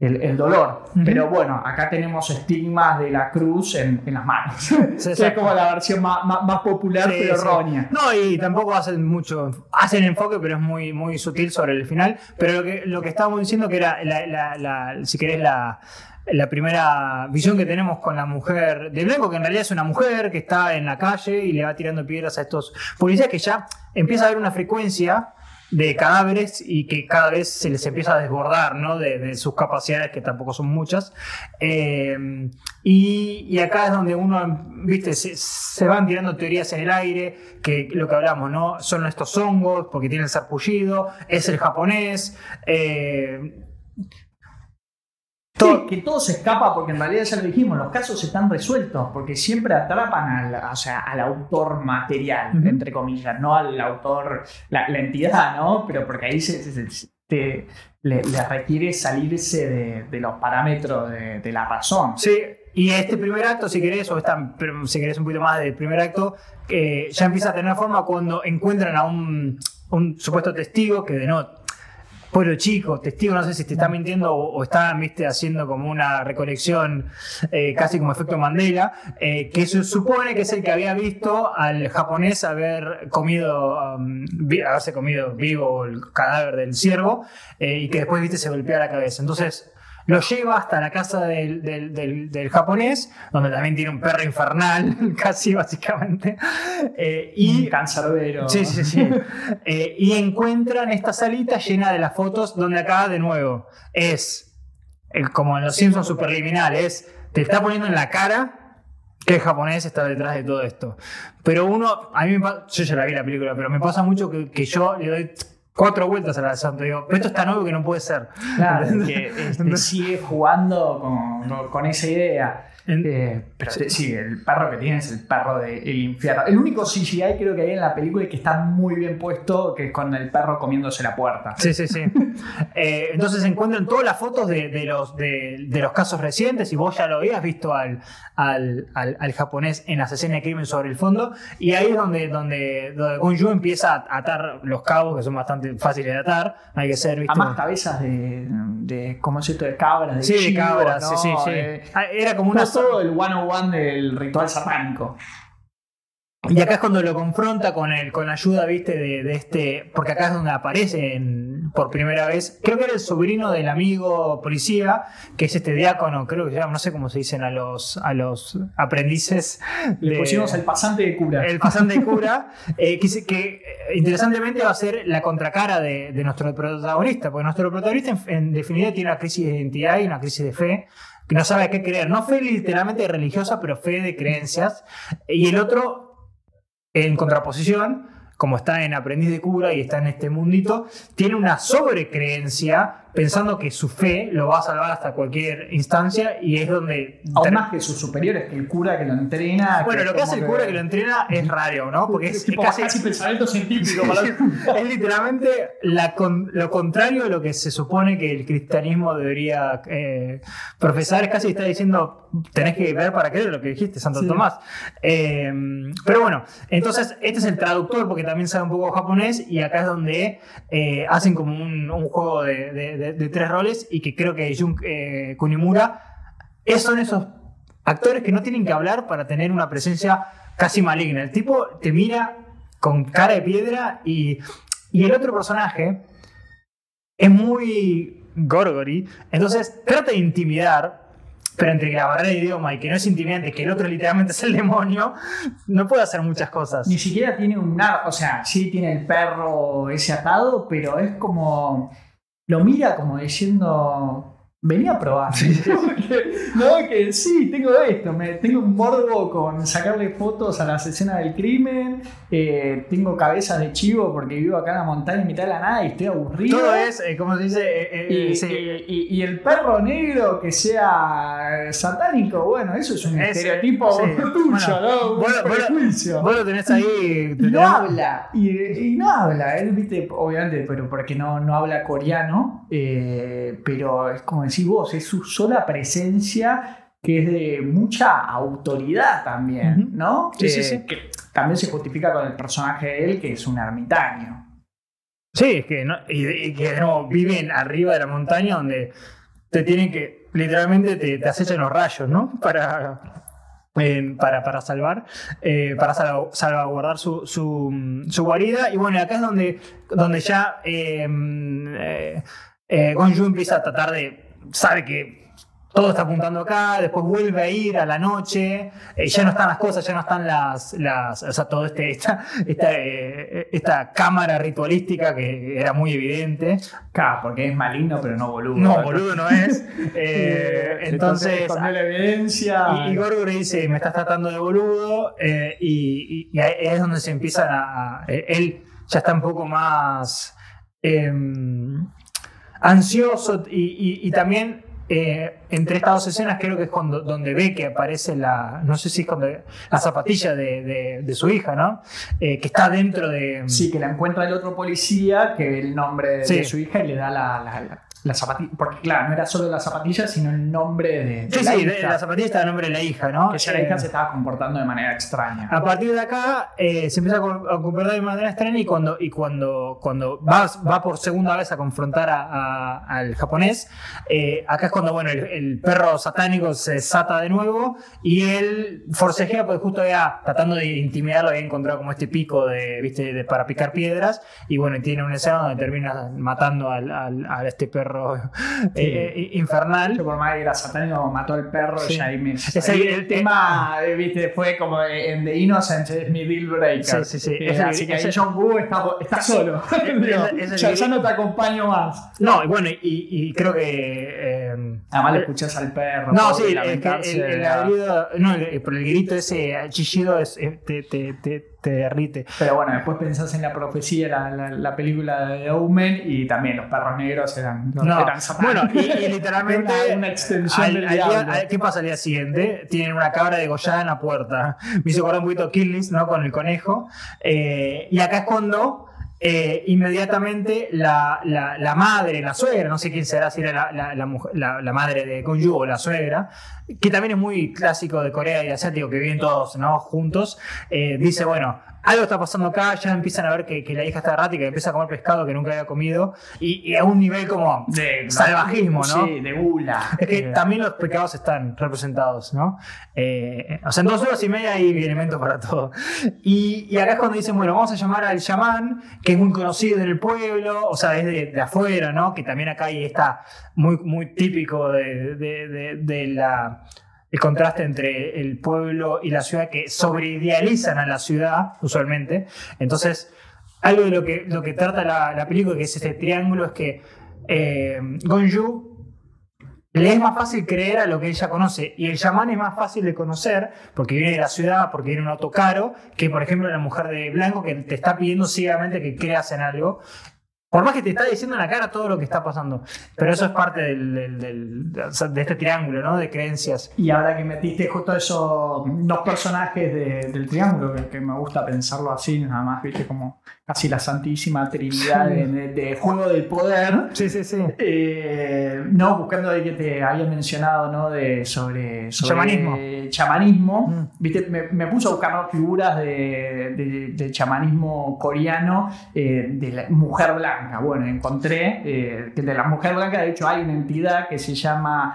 el- el dolor. Ujú. Pero bueno, acá tenemos estigmas de la cruz en, en las manos. <laughs> Sí, es como la versión más, más- más popular, Sí, pero sí. errónea. No, y tampoco hacen mucho, hacen enfoque, pero es muy, muy sutil sobre el final. Pero lo que, lo que estábamos diciendo que era, la, la- la- si querés, la, la primera visión que tenemos con la mujer de blanco, que en realidad es una mujer que está en la calle y le va tirando piedras a estos policías, que ya empieza a haber una frecuencia de cadáveres y que cada vez se les empieza a desbordar ¿no? de, sus capacidades, que tampoco son muchas. Eh, y, y acá es donde uno, viste, se, se van tirando teorías en el aire, que lo que hablamos, ¿no? Son estos hongos, porque tienen sarpullido, es el japonés. eh, Que todo se escapa porque en realidad ya lo dijimos, los casos están resueltos porque siempre atrapan al, o sea, al autor material, entre comillas, no al autor, la, la entidad, ¿no? Pero porque ahí se, se- se- te- le, le requiere salirse de, de los parámetros de, de la razón. Sí, y este primer acto, si querés, o esta, si querés un poquito más del primer acto, eh, ya empieza a tener forma cuando encuentran a un, un supuesto testigo que de no. Pueblo chico, testigo, no sé si te está mintiendo o, o está, viste, haciendo como una recolección eh, casi como efecto Mandela, eh, que se supone que es el que había visto al japonés haber comido, um, haberse comido vivo el cadáver del ciervo eh, y que después, viste, se golpea la cabeza. Entonces, lo lleva hasta la casa del, del- del- del japonés, donde también tiene un perro infernal, <laughs> casi básicamente. Eh, Y y, cancerbero. sí, sí, sí. <laughs> Eh, y encuentran esta salita llena de las fotos, donde acá de nuevo es eh, como en los Simpsons superliminales, te está poniendo en la cara que el japonés está detrás de todo esto. Pero uno, a mí me pasa, yo ya la vi la película, pero me pasa mucho que, que yo le doy cuatro vueltas a la Santo. Digo, pero esto está nuevo que no puede ser. Claro, <laughs> que este, sigue jugando con, con esa idea. Eh, pero sí, el perro que tiene es el perro del infierno. El único CGI creo que hay en la película y que está muy bien puesto, que es con el perro comiéndose la puerta. Sí, sí, sí. <laughs> Eh, entonces se encuentran todas las fotos de, los, de, los casos recientes y vos ya lo habías visto al, al, al, japonés en la escena de crimen sobre el fondo y ahí es donde, donde, donde empieza a atar los cabos que son bastante fáciles de atar. Hay que ser, ¿viste? A más cabezas de, de ¿cómo es esto? De cabras. De sí, de cabras, sí, sí, sí. Eh, ah, era como una todo el one-on-one del ritual satánico. Y acá es cuando lo confronta con el, con la ayuda, viste, de, este. Porque acá es donde aparece por primera vez. Creo que era el sobrino del amigo policía, que es este diácono, creo que se llama, no sé cómo se dicen a los, a los aprendices. Le pusimos el pasante de cura. El pasante de cura, <laughs> eh, que, que, eh, interesantemente va a ser la contracara de, nuestro protagonista, porque nuestro protagonista en, en definitiva tiene una crisis de identidad y una crisis de fe que no sabe a qué creer. No fe literalmente religiosa, pero fe de creencias. Y el otro, en contraposición, como está en aprendiz de cura y está en este mundito, tiene una sobrecreencia pensando que su fe lo va a salvar hasta cualquier instancia y es donde... Aún más que sus superiores, que el cura que lo entrena... Bueno, lo que hace el cura que... lo entrena es raro, ¿no? Porque es, casi, pensamiento científico. <laughs> es literalmente lo contrario de lo que se supone que el cristianismo debería eh, profesar. Es casi está diciendo, tenés que ver para creer lo que dijiste, Santo Tomás. Eh, pero bueno, entonces este es el traductor porque también sabe un poco japonés y acá es donde eh, hacen como un, juego de de, tres roles y que creo que Jun eh, Kunimura son esos actores que no tienen que hablar para tener una presencia casi maligna. El tipo te mira con cara de piedra y, y el otro personaje es muy gorgori, entonces trata de intimidar, pero entre que la barrera de idioma y que no es intimidante, que el otro literalmente es el demonio, no puede hacer muchas cosas. Ni siquiera tiene un o sea, sí tiene el perro ese atado, pero es como lo mira como diciendo, venía a probar. <laughs> no, que sí, tengo esto, me, tengo un morbo con sacarle fotos a las escenas del crimen, eh, tengo cabezas de chivo porque vivo acá en la montaña en mitad de la nada y estoy aburrido. Todo es, eh, como se dice, eh, y, el perro negro que sea satánico, bueno, eso es un estereotipo <laughs> tuyo, ¿no? Vos. Vos, lo tenés ahí. y no habla, y, no habla, él, viste, obviamente, pero porque no, no habla coreano, pero es como decís vos, es su sola presencia que es de mucha autoridad también, ¿no? Sí, sí, sí. Que también se justifica con el personaje de él, que es un ermitaño. Sí, es que, ¿no? y, que no, viven arriba de la montaña donde te tienen que, literalmente te, te acechan los rayos, ¿no? <laughs> Para, para, para, salvar, eh, para salvaguardar su, su, guarida. Y bueno, acá es donde, donde ya eh, eh, eh empieza a tratar de sabe que todo está apuntando acá, después vuelve a ir a la noche, eh, ya no están las cosas, ya no están las, las o sea, todo este, esta, esta, eh, esta, cámara ritualística que era muy evidente. Claro, porque es maligno, pero no boludo. No, boludo no es. <laughs> Eh, entonces, la evidencia. Y, y le dice, me estás tratando de boludo, y, y, ahí es donde se empiezan a... él ya está un poco más... Ansioso y, también eh, entre estas dos escenas creo que es cuando donde ve que aparece la, no sé si es cuando la zapatilla de, su hija, ¿no? Eh, que está dentro de... Sí, que la encuentra el otro policía, que ve el nombre de, su hija y le da la la zapatilla, porque claro, no era solo la zapatilla, sino el nombre de, sí, la sí, hija. la zapatilla está el nombre de la hija, ¿no? Que ya la hija eh, se estaba comportando de manera extraña. A partir de acá eh, se empieza a comportar de manera extraña y cuando, y cuando, cuando va, va por segunda vez a confrontar a, al japonés, eh, acá es cuando bueno, el, perro satánico se desata de nuevo y él forcejea porque justo había tratando de intimidarlo había encontrado como este pico de, ¿viste? De, para picar piedras y bueno, tiene una escena donde termina matando al, al, a este perro <laughs> eh, eh, infernal. por más que era satánico, mató al perro y ahí me. el, tema, eh, viste, fue como en The Innocent, es mi deal breaker. Sí, sí, sí. así que ahí John Woo está, solo. <laughs> ya, no te acompaño más. No, bueno, y, creo que. Además le escuchas al perro. No, sí, el, el, el, no, por el grito ese chillido es, te, te, te te derrite. Pero bueno, después pensás en la profecía, la, la, la película de Omen, y también los perros negros eran, los- No, eran bueno, y, y <laughs> literalmente Una- una extensión al- del al día- ¿Qué pasa al día siguiente? Tienen una cabra degollada en la puerta. Me hizo acordar un poquito Kill List, ¿no? Con el conejo. Eh, y acá es cuando eh, inmediatamente la, la- madre, la suegra, no sé quién será, si era la, la- madre de Gonju o la suegra, que también es muy clásico de Corea y asiático, que viven todos ¿no? juntos, eh, dice, bueno, algo está pasando acá, ya empiezan a ver que, que la hija está errática, que empieza a comer pescado que nunca había comido, y, y a un nivel como de salvajismo, ¿no? Sí, de gula. Es que también los pecados están representados, ¿no? Eh, o sea, en dos horas y media hay elementos para todo. Y, y acá es cuando dicen, bueno, vamos a llamar al chamán, que es muy conocido en el pueblo, o sea, es de, de afuera, ¿no? Que también acá hay está muy, muy típico de- de la, el contraste entre el pueblo y la ciudad, que sobreidealizan a la ciudad, usualmente. Entonces, algo de lo que, lo que trata la, la película, que es este triángulo, es que eh, Gonju le es más fácil creer a lo que ella conoce. Y el chamán es más fácil de conocer porque viene de la ciudad, porque viene un auto caro, que por ejemplo la mujer de blanco que te está pidiendo ciegamente que creas en algo. Por más que te está diciendo en la cara todo lo que está pasando. Pero eso es parte del, de este triángulo, ¿no? De creencias. Y ahora que metiste justo esos dos personajes de- del triángulo, que, que me gusta pensarlo así, nada más, viste, como casi la santísima trinidad de, de- de juego del poder. Sí, sí, sí. Eh, no, buscando de que te había mencionado, ¿no? De, sobre, sobre Chamanismo. chamanismo. Mm. Viste, me, me puse a buscar ¿no? figuras de, de- de chamanismo coreano eh, de la mujer blanca. Bueno, encontré eh, que de la mujer blanca, de hecho, hay una entidad que se llama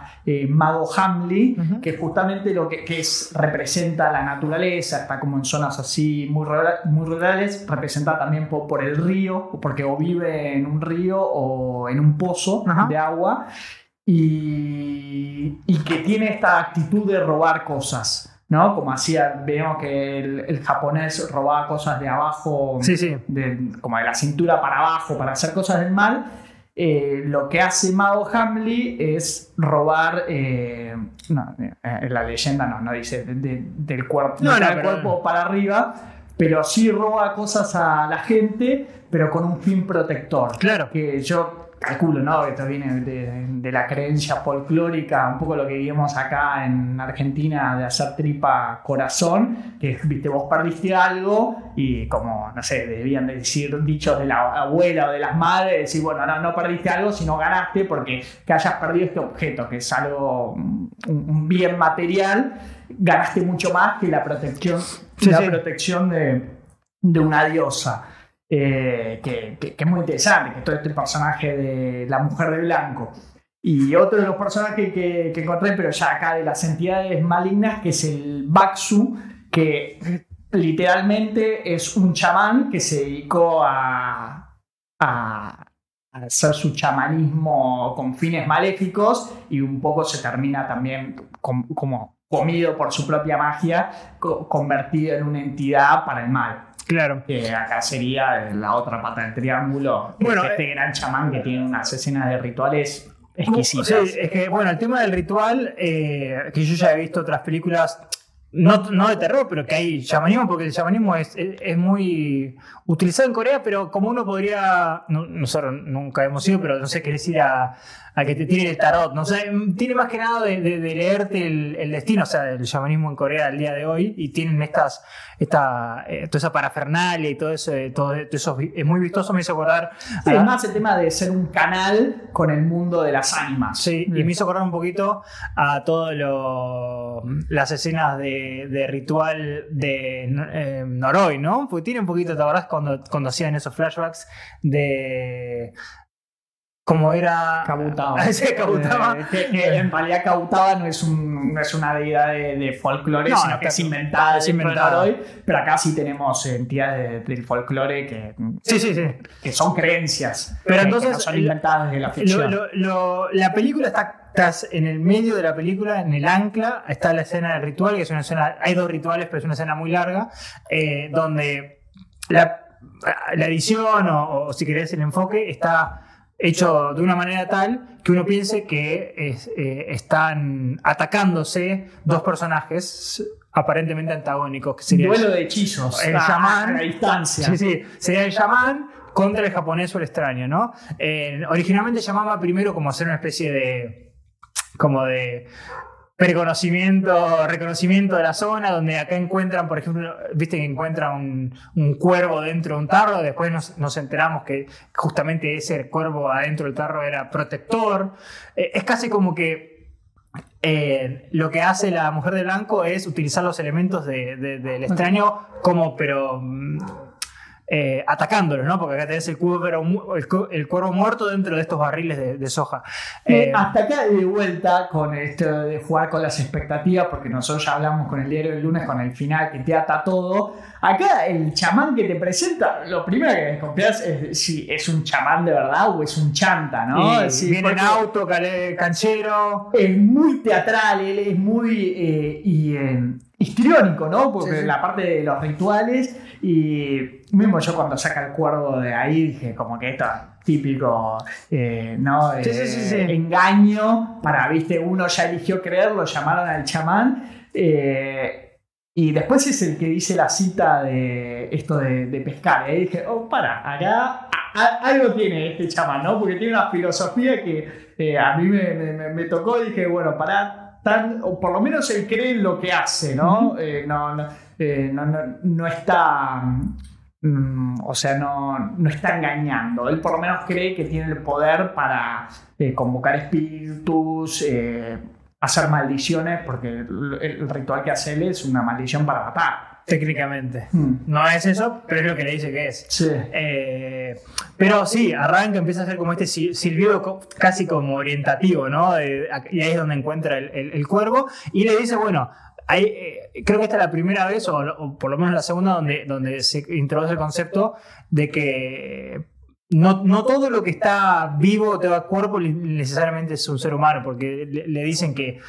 Mago Hamli, que justamente lo que, que es, representa la naturaleza, está como en zonas así muy, rura- muy rurales, representa también po- por, el río, porque o vive en un río o en un pozo Ajá. de agua, y, y que tiene esta actitud de robar cosas. ¿no? Como hacía, vemos que el, el japonés robaba cosas de abajo, Sí, sí. de- como de la cintura para abajo para hacer cosas del mal. Eh, lo que hace Mago Hamley es robar, eh, no, eh, la leyenda no, no dice de- de- del cuerpo, No, no, del cuerpo para arriba, pero sí roba cosas a la gente, pero con un fin protector. Claro. Que yo calculo, ¿no? Que esto viene de, de la creencia folclórica, un poco lo que vivimos acá en Argentina de hacer tripa corazón, que viste, vos perdiste algo y como, no sé, debían de decir dichos de la abuela o de las madres, decir, bueno, no, no perdiste algo, sino ganaste porque que hayas perdido este objeto, que es algo, un, un bien material, ganaste mucho más que la protección, Sí, la sí. protección de, de una diosa. Eh, que, que- que es muy interesante, que todo este personaje de la mujer de blanco. Y otro de los personajes que, que encontré, pero ya acá de las entidades malignas, que es el Baksu, que literalmente es un chamán que se dedicó a, a, a hacer su chamanismo con fines maléficos y un poco se termina también com- como comido por su propia magia, co- convertido en una entidad para el mal Claro. que acá sería la otra pata del triángulo. Bueno, es este gran chamán que tiene unas escenas de rituales exquisitas. es que, bueno, el tema del ritual, eh, que yo ya he visto otras películas, no, no de terror, pero que hay chamanismo, porque el chamanismo es, es, es muy utilizado en Corea, pero como uno podría, no- nosotros nunca hemos ido, pero no sé, querés ir a, a que te tire el tarot, no sé, tiene más que nada de, de- de leerte el, el destino, o sea, del chamanismo en Corea al día de hoy, y tienen estas, esta, eh, toda esa parafernalia y todo eso, eh, todo eso es muy vistoso, me hizo acordar. Sí, a- es más el tema de ser un canal con el mundo de las ánimas. Sí, y me hizo acordar un poquito a todas las escenas de, de ritual de eh, Noroi, ¿no? Porque tiene un poquito, ¿te acordás cuando, cuando hacían esos flashbacks de. cómo era. Kabutada. <laughs> Sí, Kabutada. Eh, que, que en realidad Kabutada no es, un, no es una deidad de, de folclore, No, sino que es inventada, es inventada. hoy. Pero acá sí tenemos entidades de- del folclore que, Sí, sí, sí. que son creencias. Pero que- que entonces, no son inventadas de la Lo- ficción. lo- lo- la película está estás en el medio de la película, en el ancla, está la escena del ritual, que es una escena, hay dos rituales, pero es una escena muy larga, eh, donde la, la edición o, o si querés el enfoque está hecho de una manera tal que uno piense que es- eh, están atacándose dos personajes aparentemente antagónicos. Que sería Duelo de hechizos. el chamán. A la distancia. Sí, sí. Sería el chamán contra el japonés o el extraño, ¿no? Eh, originalmente llamaba primero como hacer una especie de. como de preconocimiento, reconocimiento de la zona, donde acá encuentran, por ejemplo, viste que encuentran un, un cuervo dentro de un tarro, después nos, nos enteramos que justamente ese cuervo adentro del tarro era protector. Eh, es casi como que eh, lo que hace la mujer de blanco es utilizar los elementos de- de- del extraño como, pero mm, eh, atacándolo, ¿no? Porque acá tenés el cuervo, el, el cuervo muerto dentro de estos barriles de, de soja. Eh, hasta acá de vuelta con esto de jugar con las expectativas, porque nosotros ya hablamos con el diario del lunes, con el final que te ata todo. Acá el chamán que te presenta, lo primero que desconfías es si es un chamán de verdad o es un chanta, ¿no? Sí, viene en auto, canchero. Es muy teatral, él es muy eh, y, eh, histriónico, ¿no? Porque Sí, la parte de los rituales y mismo yo cuando saca el cuervo de ahí dije como que esto es típico, eh, ¿no? Eh, Engaño para, viste, uno ya eligió creer, lo llamaron al chamán. eh, y después es el que dice la cita de esto de, de pescar. Y dije, oh, para, acá algo tiene este chamán, ¿no? Porque tiene una filosofía que eh, a mí me- me- me tocó y dije, bueno, para, tan, o por lo menos él cree en lo que hace, ¿no? Eh, no, no, eh, no, no- no está. mm, o sea, no, no está engañando. Él por lo menos cree que tiene el poder para eh, convocar espíritus, hacer maldiciones, porque el, el ritual que hace él es una maldición para matar. Técnicamente. Mm. No es eso, pero es lo que le dice que es. Sí. Eh, pero sí, arranca, empieza a ser como este sil- silbido casi como orientativo, ¿no? Y ahí es donde encuentra el, el- el cuervo y le dice, bueno, hay, eh, creo que esta es la primera vez, o, o por lo menos la segunda, donde, donde se introduce el concepto de que no, no todo lo que está vivo, te da cuerpo, necesariamente es un ser humano, porque le, le dicen que,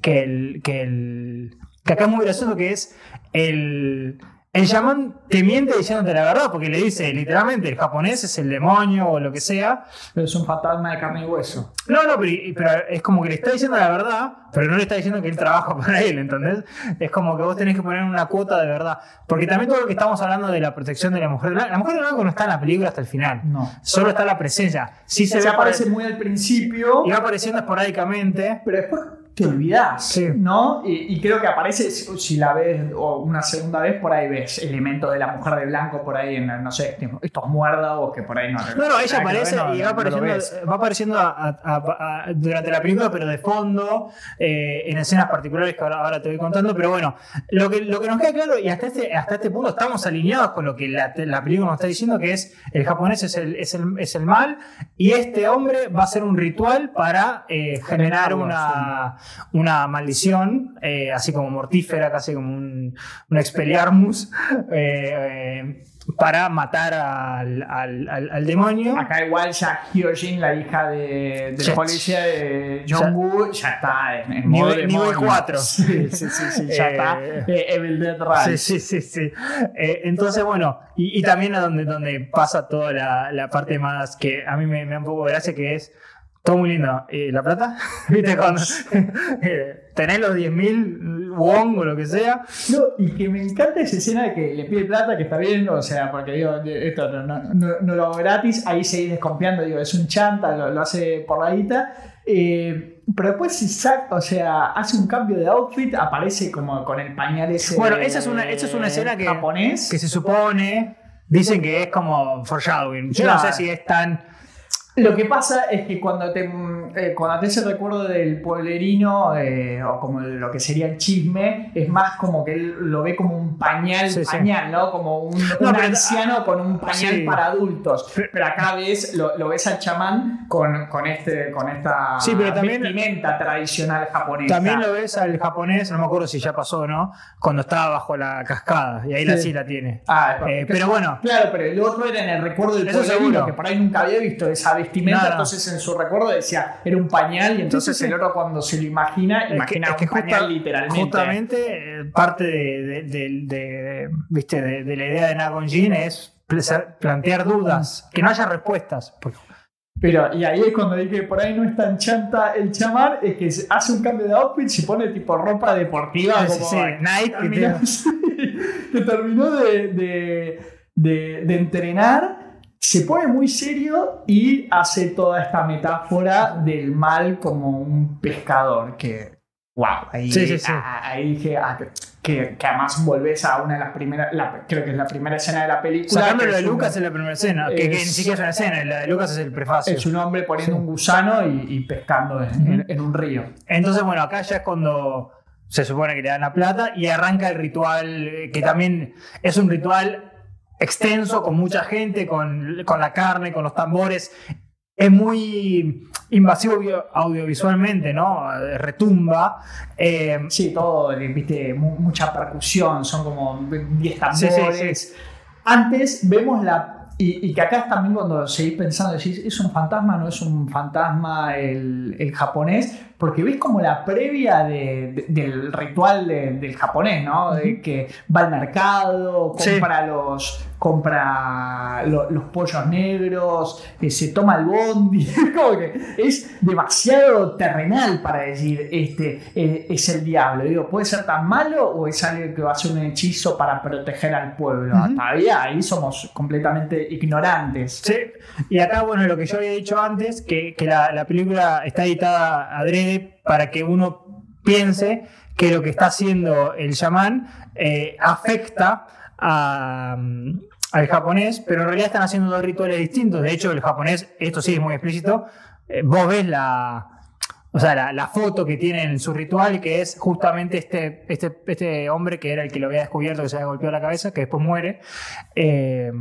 que, el, que, el, que acá es muy gracioso que es el... El chamán te miente diciéndote la verdad, porque le dice literalmente el japonés es el demonio o lo que sea. Pero es un fantasma de carne y hueso. No, no, pero, pero es como que le está diciendo la verdad, pero no le está diciendo que él trabaja <laughs> para él, ¿entendés? Es como que vos tenés que poner una cuota de verdad. Porque también todo lo que estamos hablando de la protección de la mujer blanca, la mujer blanca no está en la película hasta el final. No. Solo está la presencia. Sí se, Se, ve aparece apare- muy al principio. y va apareciendo esporádicamente. pero después te olvidás, Sí. ¿no? Y, y creo que aparece, si la ves o una segunda vez, por ahí ves elementos de la mujer de blanco por ahí, en, no sé, estos muérdados que por ahí no. No, ella aparece no- y va apareciendo, ves. va apareciendo a- a- a- a- durante la película, pero de fondo, eh, en escenas particulares que ahora, ahora te voy contando. Pero bueno, lo que, lo que nos queda claro, y hasta este, hasta este punto estamos alineados con lo que la, la película nos está diciendo, que es el japonés es el, es el, es el mal, y este hombre va a hacer un ritual para eh, generar una, una maldición, eh, así como mortífera, casi como un, un expelliarmus. eh, eh, para matar al, al- al- al demonio. Acá igual ya Hyojin, la hija de, del policía de Jong-woo, ya está en, en Nivel- nivel demonio. cuatro. Sí, sí, sí, sí, ya <laughs> está. Evil Dead Rise. Sí, sí, sí, sí. Eh, entonces, bueno, y, y también a donde, donde pasa toda la, la parte más que a mí me, me da un poco de gracia, que es todo muy lindo. Eh, ¿La plata? <laughs> ¿Viste? Cuando <laughs> eh, tenés los 10.000 won o lo que sea. No, y que me encanta esa escena de que le pide plata, que está bien, o sea, porque digo, esto no, no, no, no lo hago gratis, ahí seguís desconfiando, digo, es un chanta, lo, lo hace por la guita. eh, pero después saca, o sea, hace un cambio de outfit, aparece como con el pañal ese. Bueno, esa es una- esa es una escena que- japonés. Que se supone, dicen que es como foreshadowing. Yo no sé si es tan. Lo que pasa es que cuando te, eh, cuando te el recuerdo del pueblerino, eh, o como lo que sería el chisme, es más como que él lo ve como un pañal, Sí, sí. pañal, ¿no? Como un, No, un pero- anciano con un pañal Sí. para adultos. Pero acá ves, lo, lo ves al chamán con, con, este, con esta Sí, pero también- vestimenta tradicional japonesa. También lo ves al japonés, no me acuerdo si ya pasó no, cuando estaba bajo la cascada. Y ahí la Sí. la tiene. Ah, Eh, pero bueno, Claro, pero el otro era en el recuerdo del pueblerino, que por ahí nunca había visto esa vestimenta, No, no. entonces en su recuerdo decía, era un pañal, y entonces sí, sí. el otro cuando se lo imagina, Es que- imagina es que un pañal justa- literalmente. Justamente eh, parte de, de- de- ¿viste? de- la idea de Nagonjin es pla- plantear dudas, que no haya respuestas. Porque Pero, y ahí es cuando dije por ahí no es tan chanta el chamán, es que hace un cambio de outfit, se pone tipo ropa deportiva, Sí, como sí, Nike, que terminó, te- <laughs> que terminó de, de- de- de entrenar, se pone muy serio y hace toda esta metáfora del mal como un pescador que, wow, ahí, Sí, sí, sí. ah, ahí dije, ah, que, que- que además volvés a una de las primeras, la- creo que es la primera escena de la película. Sacándolo que de es Lucas en la primera escena, que, que ni Es- siquiera es una escena, la de Lucas es el prefacio. es un hombre poniendo un gusano y, y pescando en, en- en un río. Entonces, bueno, acá ya es cuando se supone que le dan la plata y arranca el ritual, eh, que también es un ritual extenso, con mucha gente, con, con la carne, con los tambores. Es muy invasivo audiovisualmente, ¿no? Retumba. Eh, Sí, todo, viste, mu- mucha percusión, son como 10 Sí, sí, tambores. Antes vemos la. Y, y que acá también cuando seguís pensando, decís, ¿es un fantasma o no es un fantasma el, el japonés? Porque ves como la previa de- de- del ritual de- del japonés, ¿no? De que va al mercado, Sí. compra los compra lo- los pollos negros, eh, se toma el bondi, <laughs> como que es demasiado terrenal para decir este eh, es el diablo. Digo, ¿puede ser tan malo o es alguien que va a hacer un hechizo para proteger al pueblo? Ujú. Todavía ahí somos completamente ignorantes. Sí, y acá, bueno, lo que yo había dicho antes, que, que la, la película está editada adrede para que uno piense que lo que está haciendo el chamán eh, afecta al japonés, pero en realidad están haciendo dos rituales distintos. De hecho, el japonés, esto sí es muy explícito, eh, vos ves la, o sea, la, foto que tiene en su ritual, que es justamente este, este, este hombre que era el que lo había descubierto, que se había golpeado la cabeza, que después muere. Eh,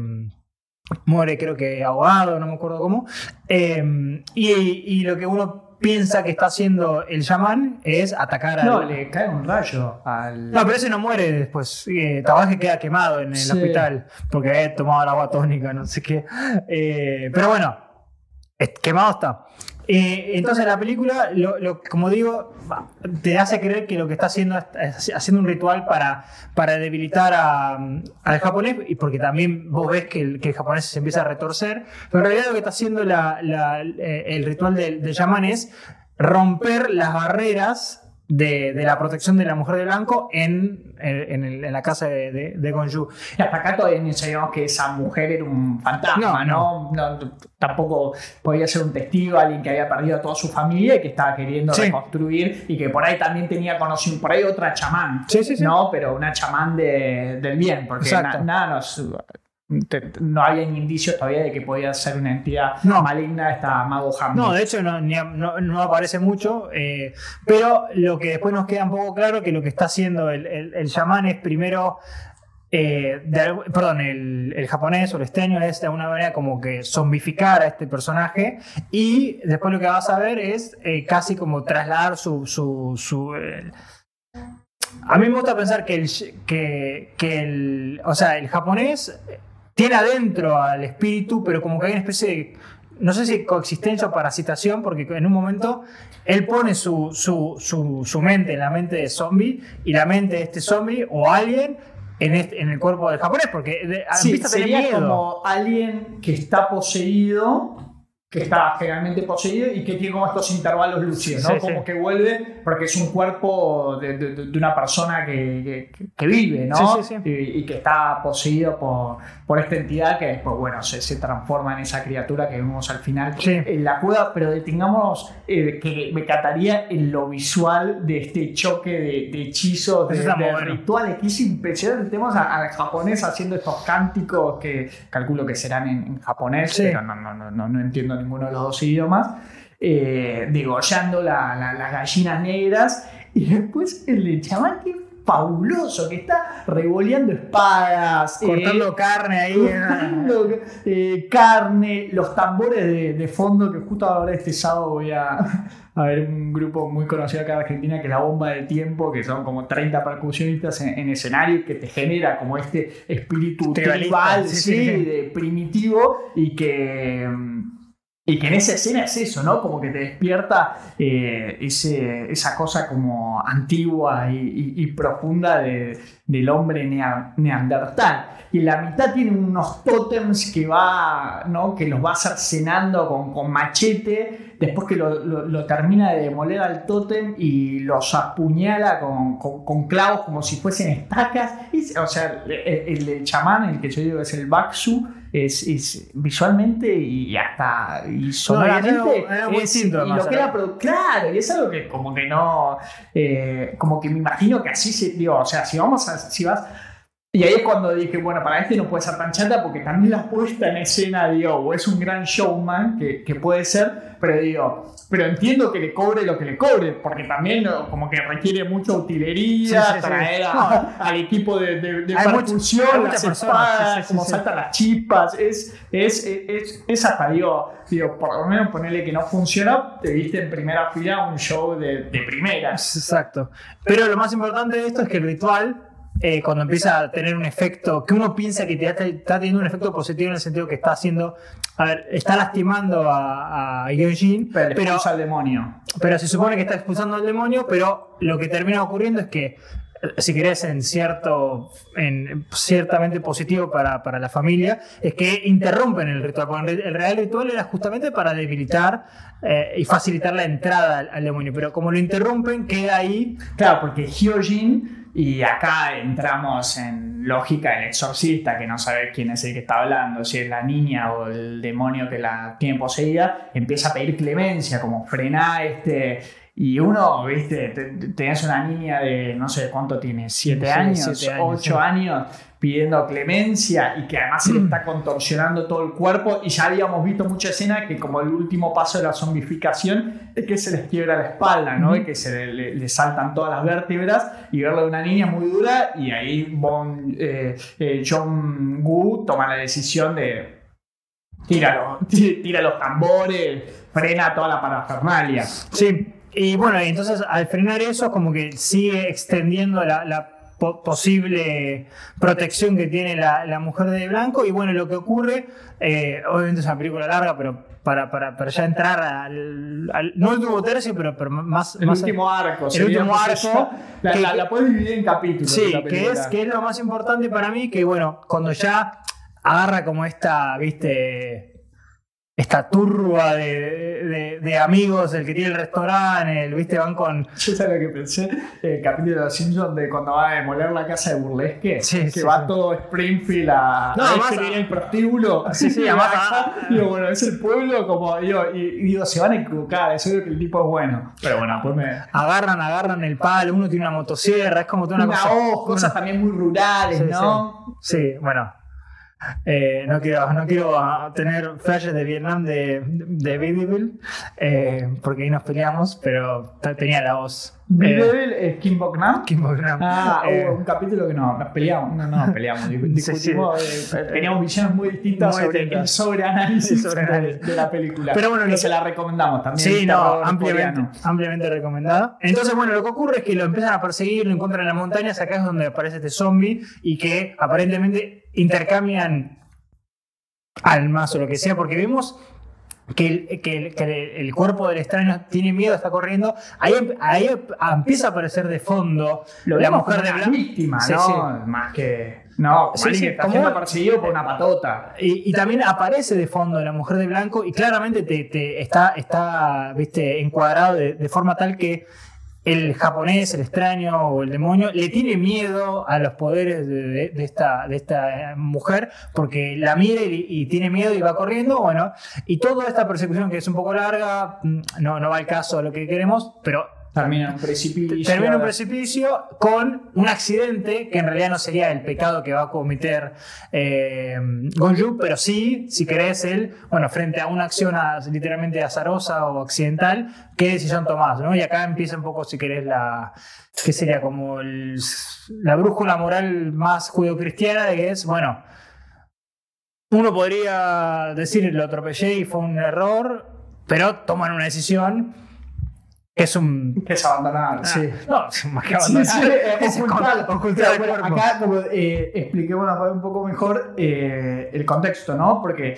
muere creo que ahogado, no me acuerdo cómo. Eh, y lo que uno piensa que está haciendo el chamán es atacar al... No, le cae un rayo al. No, pero ese no muere después. Eh, Tabaje queda quemado en el Sí. hospital porque había tomado el agua tónica, no sé qué. Eh, pero bueno, quemado está. Eh, entonces la película, lo, lo- como digo, te hace creer que lo que está haciendo es, haciendo un ritual para, para debilitar a- al japonés, y porque también vos ves que el, que el japonés se empieza a retorcer, pero en realidad lo que está haciendo la- la- eh, el ritual del, del chamán es romper las barreras de, de la protección de la mujer de blanco en, en, el- en la casa de, de, de Gonju. Y hasta acá todavía no sabíamos que esa mujer era un fantasma, No, ¿no? No, tampoco podía ser un testigo, alguien que había perdido a toda su familia y que estaba queriendo Sí. reconstruir y que por ahí también tenía conocido, por ahí otra chamán, Sí, sí, sí. ¿no? Pero una chamán de- del bien, porque na- nada nos... te- no había indicios todavía de que podía ser una entidad No. maligna esta Mago. No, de hecho no, no- no aparece mucho, eh, pero lo que después nos queda un poco claro que lo que está haciendo el, el, el chamán es primero, eh, de perdón, el, el japonés o el esteño es de alguna manera como que zombificar a este personaje y después lo que vas a ver es eh, casi como trasladar su... su, su, a mí me gusta pensar que el, que, que el, o sea, el japonés tiene adentro al espíritu, pero como que hay una especie de, no sé si coexistencia o parasitación, porque en un momento él pone su, su, su, su mente en la mente de zombie y la mente de este zombie o alguien en, este- en el cuerpo del japonés, porque de, Sí, a sería miedo. como alguien que está poseído, que está generalmente poseído y que tiene como estos intervalos lúcidos, ¿no? Sí, como sí. que vuelve porque es un cuerpo de, de- de una persona que, que- que vive, ¿no? Sí. Y, y que está poseído por, por esta entidad que después, bueno, se, se transforma en esa criatura que vemos al final Sí. en la cueva, pero detengamos eh, que me cataría en lo visual de este choque de, de hechizos, de, bueno. rituales, que es impresionante. Tenemos a- al japonés haciendo estos cánticos que calculo que serán en, en japonés, Sí. pero no, no, no, no, no ninguno de los dos idiomas. Eh, degollando la- la- las gallinas negras y después el de chaval que es fabuloso, que está revoleando espadas, eh, Cortando carne ahí. cortando, eh, carne, los tambores de, de fondo, que justo ahora este sábado voy a, a ver un grupo muy conocido acá en Argentina, que es la Bomba del Tiempo, que son como 30 percusionistas en, en escenario, que te genera como este espíritu tribal, sí, sí, sí. de primitivo, y que... Y que en esa escena es eso, ¿no? Como que te despierta eh, ese, esa cosa como antigua y, profunda de- del hombre nea- neandertal. Y la mitad tiene unos tótems que va, ¿no? Que los va cercenando con, con machete, después que lo, lo- termina de demoler al tótem y los apuñala con, con- clavos como si fuesen estacas. Y, o sea, el, el chamán, el que yo digo es el Baksu, es, es visualmente y hasta y sonoramente es muy distinto, y lo que era claro y es algo que como que no eh, como que me imagino que así se digo o sea si vamos a si vas y ahí es cuando dije, bueno, para este no puede ser tan chata porque también la puesta en escena, digo, o es un gran showman, que, que puede ser, pero digo, pero entiendo que le cobre lo que le cobre, porque también como que requiere mucha utilería, Sí, sí, sí. traer a- <laughs> al equipo de, de, de percusión, las espadas, sí, sí, sí, como sí. saltan las chispas, es, es, es, es hasta, digo, digo, por lo menos ponerle que no funcionó, te viste en primera fila un show de, de primeras. Exacto. Pero lo más importante de esto es que el ritual, eh, cuando empieza a tener un efecto, que uno piensa que te está, está teniendo un efecto positivo en el sentido que está haciendo, a ver, está lastimando a, a Gyojin, Pero, pero, expulsa al demonio. pero se supone que está expulsando al demonio, pero lo que termina ocurriendo es que, eh, si querés, en cierto, en ciertamente positivo para, para la familia, es que interrumpen el ritual. Porque el real ritual era justamente para debilitar eh, y facilitar la entrada al, al demonio, pero como lo interrumpen, queda ahí Claro, porque Hyojin, y acá entramos en lógica del exorcista, que no sabe quién es el que está hablando, si es la niña o el demonio que la tiene poseída, empieza a pedir clemencia, como frená este. Y uno, viste, te- te- tenés una niña de no sé cuánto tiene, siete Sí, años, siete años, ocho sí. años, pidiendo clemencia y que además se le está contorsionando todo el cuerpo. Y ya habíamos visto mucha escena que, como el último paso de la zombificación, es que se les quiebra la espalda, ¿no? Y que se le, saltan todas las vértebras y verlo de una niña muy dura. Y ahí Bon, eh, eh, John Woo toma la decisión de. Tira los, tira los tambores, frena toda la parafernalia. Sí, y bueno, entonces al frenar eso, como que sigue extendiendo la, la po- posible protección que tiene la, la mujer de blanco. Y bueno, lo que ocurre, eh, obviamente es una película larga, pero para, para, para ya entrar al, al- no el último tercio, pero, pero más. El más último arco. el último arco, ya- La, que- la- la puedes dividir en capítulos. Sí, que es, que es lo más importante para mí, que bueno, cuando ya agarra como esta, viste, esta turba de, de- de amigos, el que tiene el restaurante, el, viste, van con... Yo sabes lo que pensé, el capítulo de los Simpsons de cuando va a demoler la casa de Burlesque, Sí, que sí, va sí. todo Springfield a, No, a además- describir el prostíbulo. Sí, sí, además- <laughs> digo, bueno, es el pueblo como, digo, y, digo, se van a equivocar, es obvio que el tipo es bueno. Pero bueno, pues me... Agarran, agarran el palo, uno tiene una motosierra, es como toda una, Una cosa... voz, cosas también muy rurales, ¿no? Sí, bueno. Eh, no quiero, no quiero tener flashes de Vietnam de, de Babyville, eh, porque ahí nos peleamos, pero tenía la voz. Blue Eh, es Kim Bok Nam. Kim Bok-nam. Ah, Eh, hubo un capítulo que no, nos peleamos, no, no peleamos, <laughs> discutimos, eh, teníamos visiones muy distintas Muy sobre el sobreanálisis. <laughs> De, la película. Pero bueno, se la recomendamos también. Sí, no, ampliamente, ampliamente recomendada. Entonces, bueno, lo que ocurre es que lo empiezan a perseguir, lo encuentran en las montañas, acá es donde aparece este zombie y que aparentemente intercambian almas o lo que sea, porque vemos que el, que el- que el- cuerpo del extraño tiene miedo, está corriendo. Ahí, ahí empieza a aparecer de fondo Lo la mujer de blanco. víctima, Sí, ¿no? sí. Más que. No, Sí, que está siendo perseguido por una patota. Y, y también aparece de fondo la mujer de blanco y claramente te, te está, está viste, encuadrado de, de forma tal que el japonés, el extraño o el demonio le tiene miedo a los poderes de, esta, mujer porque la mira y, y tiene miedo y va corriendo. Bueno, y toda esta persecución que es un poco larga, mm, no, no va al caso a lo que queremos, pero Termina un precipicio. Con un accidente que en realidad no sería el pecado que va a cometer eh, Gonju, pero sí, si querés, él, bueno, frente a una acción literalmente azarosa o accidental, ¿qué decisión tomás? ¿no? Y acá empieza un poco, si querés, la. ¿Qué sería? Como el- la brújula moral más judeocristiana de que es, bueno. Uno podría decir lo atropellé y fue un error, pero toman una decisión es un es abandonar. Sí. No, más que abandonar. sí, Es <laughs> ocultar, ocultar el bueno, acá como, eh, expliquemos un poco mejor eh, el contexto, ¿no? Porque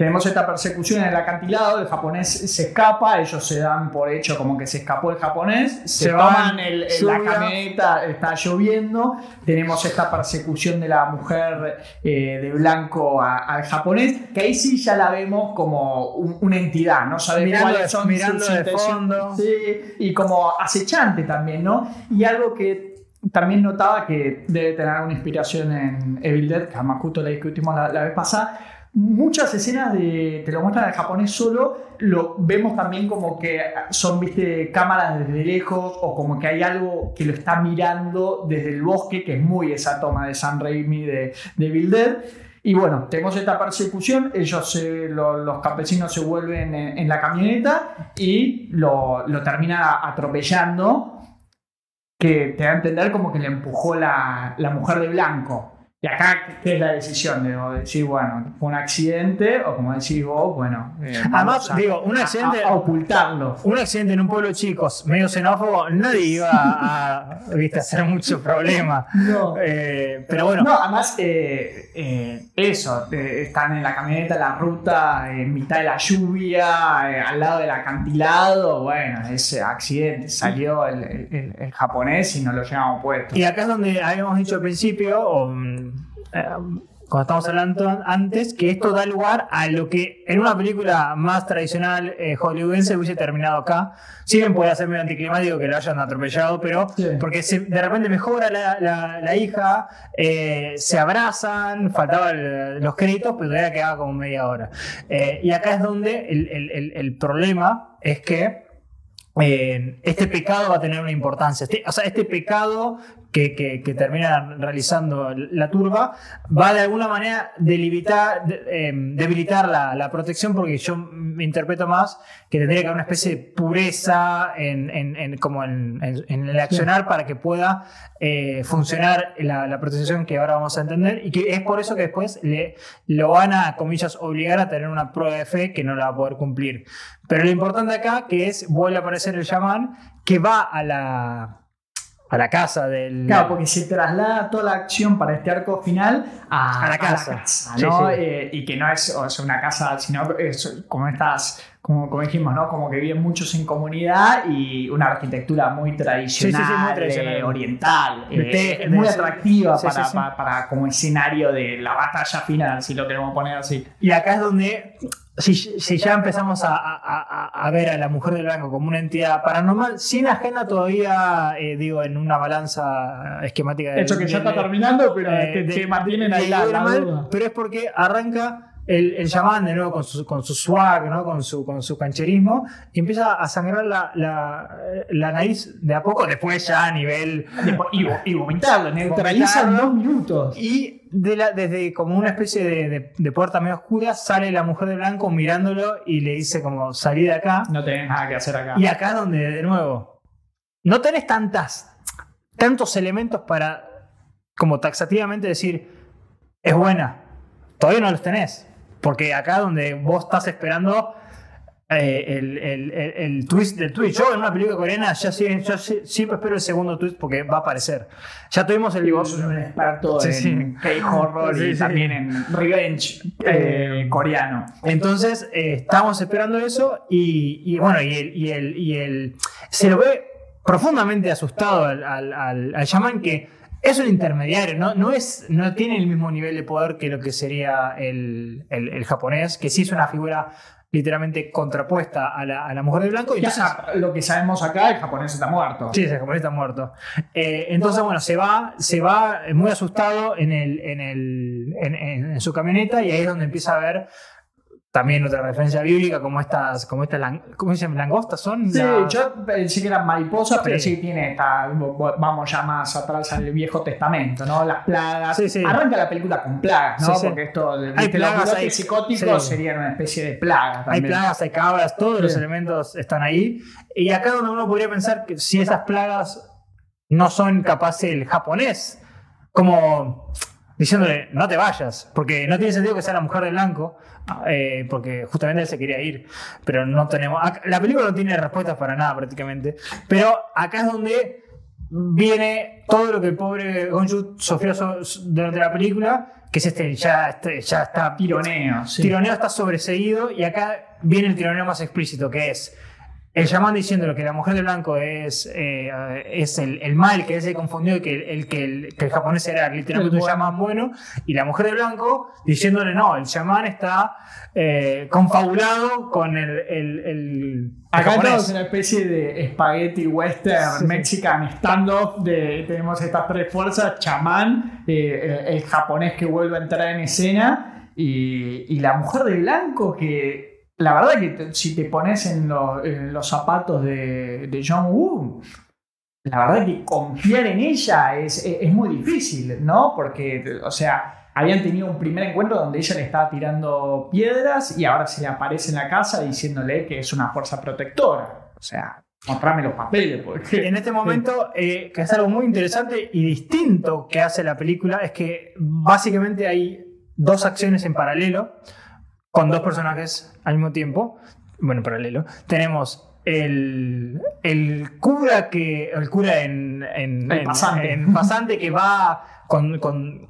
tenemos esta persecución en el acantilado, el japonés se escapa, ellos se dan por hecho como que se escapó el japonés, se, Se toman el, la camioneta, está lloviendo, tenemos esta persecución de la mujer eh, de blanco a- al japonés, que ahí sí ya la vemos como un- una entidad, no sabemos Mirando cuáles son mirando sus de fondo. Sí, y como acechante también, ¿no? Y algo que también notaba que debe tener una inspiración en Evil Dead, que además justo la discutimos la, la vez pasada. Muchas escenas de, te lo muestran en japonés solo, lo vemos también como que son, viste, cámaras desde lejos o como que hay algo que lo está mirando desde el bosque, que es muy esa toma de San Raimi de, de Dead. Y bueno, tenemos esta persecución, ellos, se- lo- los campesinos se vuelven en, en la camioneta y lo, lo termina atropellando, que te da a entender como que le empujó la, la mujer de blanco. Y acá, ¿qué es la decisión? De decir, bueno, fue un accidente, o como decís vos, bueno, eh, Además, a- digo, un accidente- a- a ocultarlo. Un accidente en un pueblo chicos, medio xenófobo, nadie iba a, viste, a hacer mucho problema. <laughs> No. Eh, pero bueno, No, además, eh, eh, eso, eh, están en la camioneta, en la ruta, en mitad de la lluvia, eh, al lado del acantilado. Bueno, ese accidente salió el, japonés y nos lo llevamos puesto. y acá es donde habíamos dicho al principio, mm, cuando estábamos hablando an- antes, que esto da lugar a lo que en una película más tradicional eh, hollywoodense hubiese terminado acá. Si bien puede ser medio anticlimático que lo hayan atropellado, pero Sí. porque se- de repente mejora la, la- la hija, eh, se abrazan, faltaban los créditos, pero todavía quedaba como media hora. Eh, y acá es donde el, el- el- el problema es que eh, este pecado va a tener una importancia. Este- o sea, este pecado que, que- que termina realizando la turba va de alguna manera delimitar- de- eh, debilitar la, la protección porque yo me interpreto más que tendría que haber una especie de pureza en, en- en- como en, en- el accionar para que pueda eh, funcionar la, la protección que ahora vamos a entender y que es por eso que después le, lo van a, comillas, obligar a tener una prueba de fe que no la va a poder cumplir. Pero lo importante acá que es, vuelve a aparecer el chamán que va a la, a la casa del... Claro, porque se traslada toda la acción para este arco final a, A la casa. casa, Sí, ¿no? sí. Eh, y que no es, o sea, una casa, sino es como estas, como, como dijimos, ¿no? Como que viven muchos en comunidad y una arquitectura muy tradicional, Sí, sí, sí, muy tradicional. eh, oriental, eh, teje, es muy de- atractiva sí, para, sí, sí. para- para como escenario de la batalla final, si lo queremos poner así. Y acá es donde, si, si ya empezamos a, a- ver a la mujer del blanco como una entidad paranormal, sin ajena todavía, eh, digo, en una balanza esquemática. De hecho, que ya está terminando, pero eh, que, de- que mantienen ahí de la, duda. Pero es porque arranca el, el chamán de nuevo con su, con su swag, ¿no? con, su, con su cancherismo, y empieza a sangrar la, la, la nariz de a poco, después ya a nivel Después- y, y vomitarlo, neutraliza en Vomitarlo. dos minutos. Y de la- desde como una especie de, de- de puerta medio oscura sale la mujer de blanco mirándolo y le dice como salí de acá. No tenés nada que hacer acá. Y acá donde de nuevo no tenés tantas, tantos elementos para como taxativamente decir es buena. Todavía no los tenés. Porque acá donde vos estás esperando eh, el, el- el- el twist del twist. Yo en una película coreana ya, sí- yo sí- siempre espero el segundo twist porque va a aparecer. Ya tuvimos el... Y vos sos un experto Sí, en. K-horror y también en revenge eh, coreano. Entonces, eh, estamos esperando eso y, y bueno, y el, y, el, y el- Se lo ve profundamente asustado al, al, al, al chamán que es un intermediario, ¿no? No, es, no tiene el mismo nivel de poder que lo que sería el, el, el japonés, que sí es una figura literalmente contrapuesta a la, a la mujer de blanco. Y Ya, entonces, ah, lo que sabemos acá, el japonés está muerto. Sí, ese japonés está muerto. Eh, entonces, bueno, se va, se va muy asustado en, el, en, el, en, en- en su camioneta y ahí es donde empieza a ver también otra referencia bíblica como estas, como estas ¿cómo se llaman? ¿Langostas son? Sí, La- yo pensé que eran mariposas, pero Sí. sí tiene esta, vamos ya más atrás al Viejo Testamento, ¿no? Las plagas. Sí, sí. Arranca la película con plagas, ¿no? Sí, sí. Porque esto, de- Hay plagas, hay- psicóticos sí. serían una especie de plaga Hay también. plagas, hay cabras, todos los Sí. elementos están ahí. Y acá donde uno podría pensar que si esas plagas no son capaces el japonés, como diciéndole, no te vayas, porque no tiene sentido que sea la mujer de blanco, eh, porque justamente él se quería ir, pero no tenemos... la película no tiene respuestas para nada prácticamente, pero acá es donde viene todo lo que el pobre Gonju sufrió durante la película, que es este, ya, este- ya está Tironeo, sí. tironeo está sobreseído y acá viene el tironeo más explícito, que es el chamán diciéndole que la mujer de blanco es, eh, es el, el mal, que se confundió y que el, el- que el, que el japonés era literalmente un chamán bueno, y la mujer de blanco diciéndole no, el chamán está eh, confabulado con el, Acá tenemos una especie de spaghetti western mexican standoff de tenemos estas tres fuerzas, chamán, eh, el, el japonés que vuelve a entrar en escena y, y la mujer de blanco que la verdad que si te pones en, lo- en los zapatos de, John Woo, la verdad que confiar en ella es, es- muy difícil, ¿no? Porque, o sea, habían tenido un primer encuentro donde ella le estaba tirando piedras y ahora se le aparece en la casa diciéndole que es una fuerza protectora. O sea, mostrame los papeles. En este momento, eh, que es algo muy interesante y distinto que hace la película, es que básicamente hay dos acciones en paralelo, con dos personajes al mismo tiempo. Bueno, en paralelo. Tenemos el, el cura que. El cura en. en- El en- pasante. en pasante que va con. con-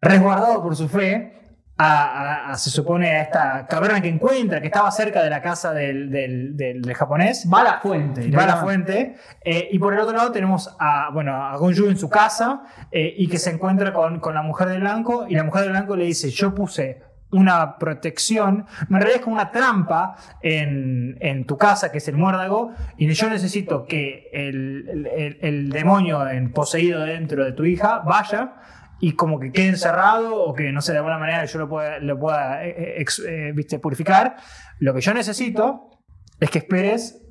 resguardado por su fe. A, a- a- se supone a esta caverna que encuentra, que estaba cerca de la casa del, del- del- del japonés Va a la fuente. va a la fuente. eh, y por el otro lado tenemos a, bueno, a Gonju en su casa eh, y que se encuentra con, con la mujer de blanco. Y la mujer de blanco le dice: Yo puse una protección, en realidad es como una trampa en, en tu casa, que es el muérdago, y yo necesito que el, el- demonio en- poseído dentro de tu hija vaya y como que quede encerrado o que no sé, de alguna manera yo lo pueda, lo pueda eh, eh, eh, viste, purificar. Lo que yo necesito es que esperes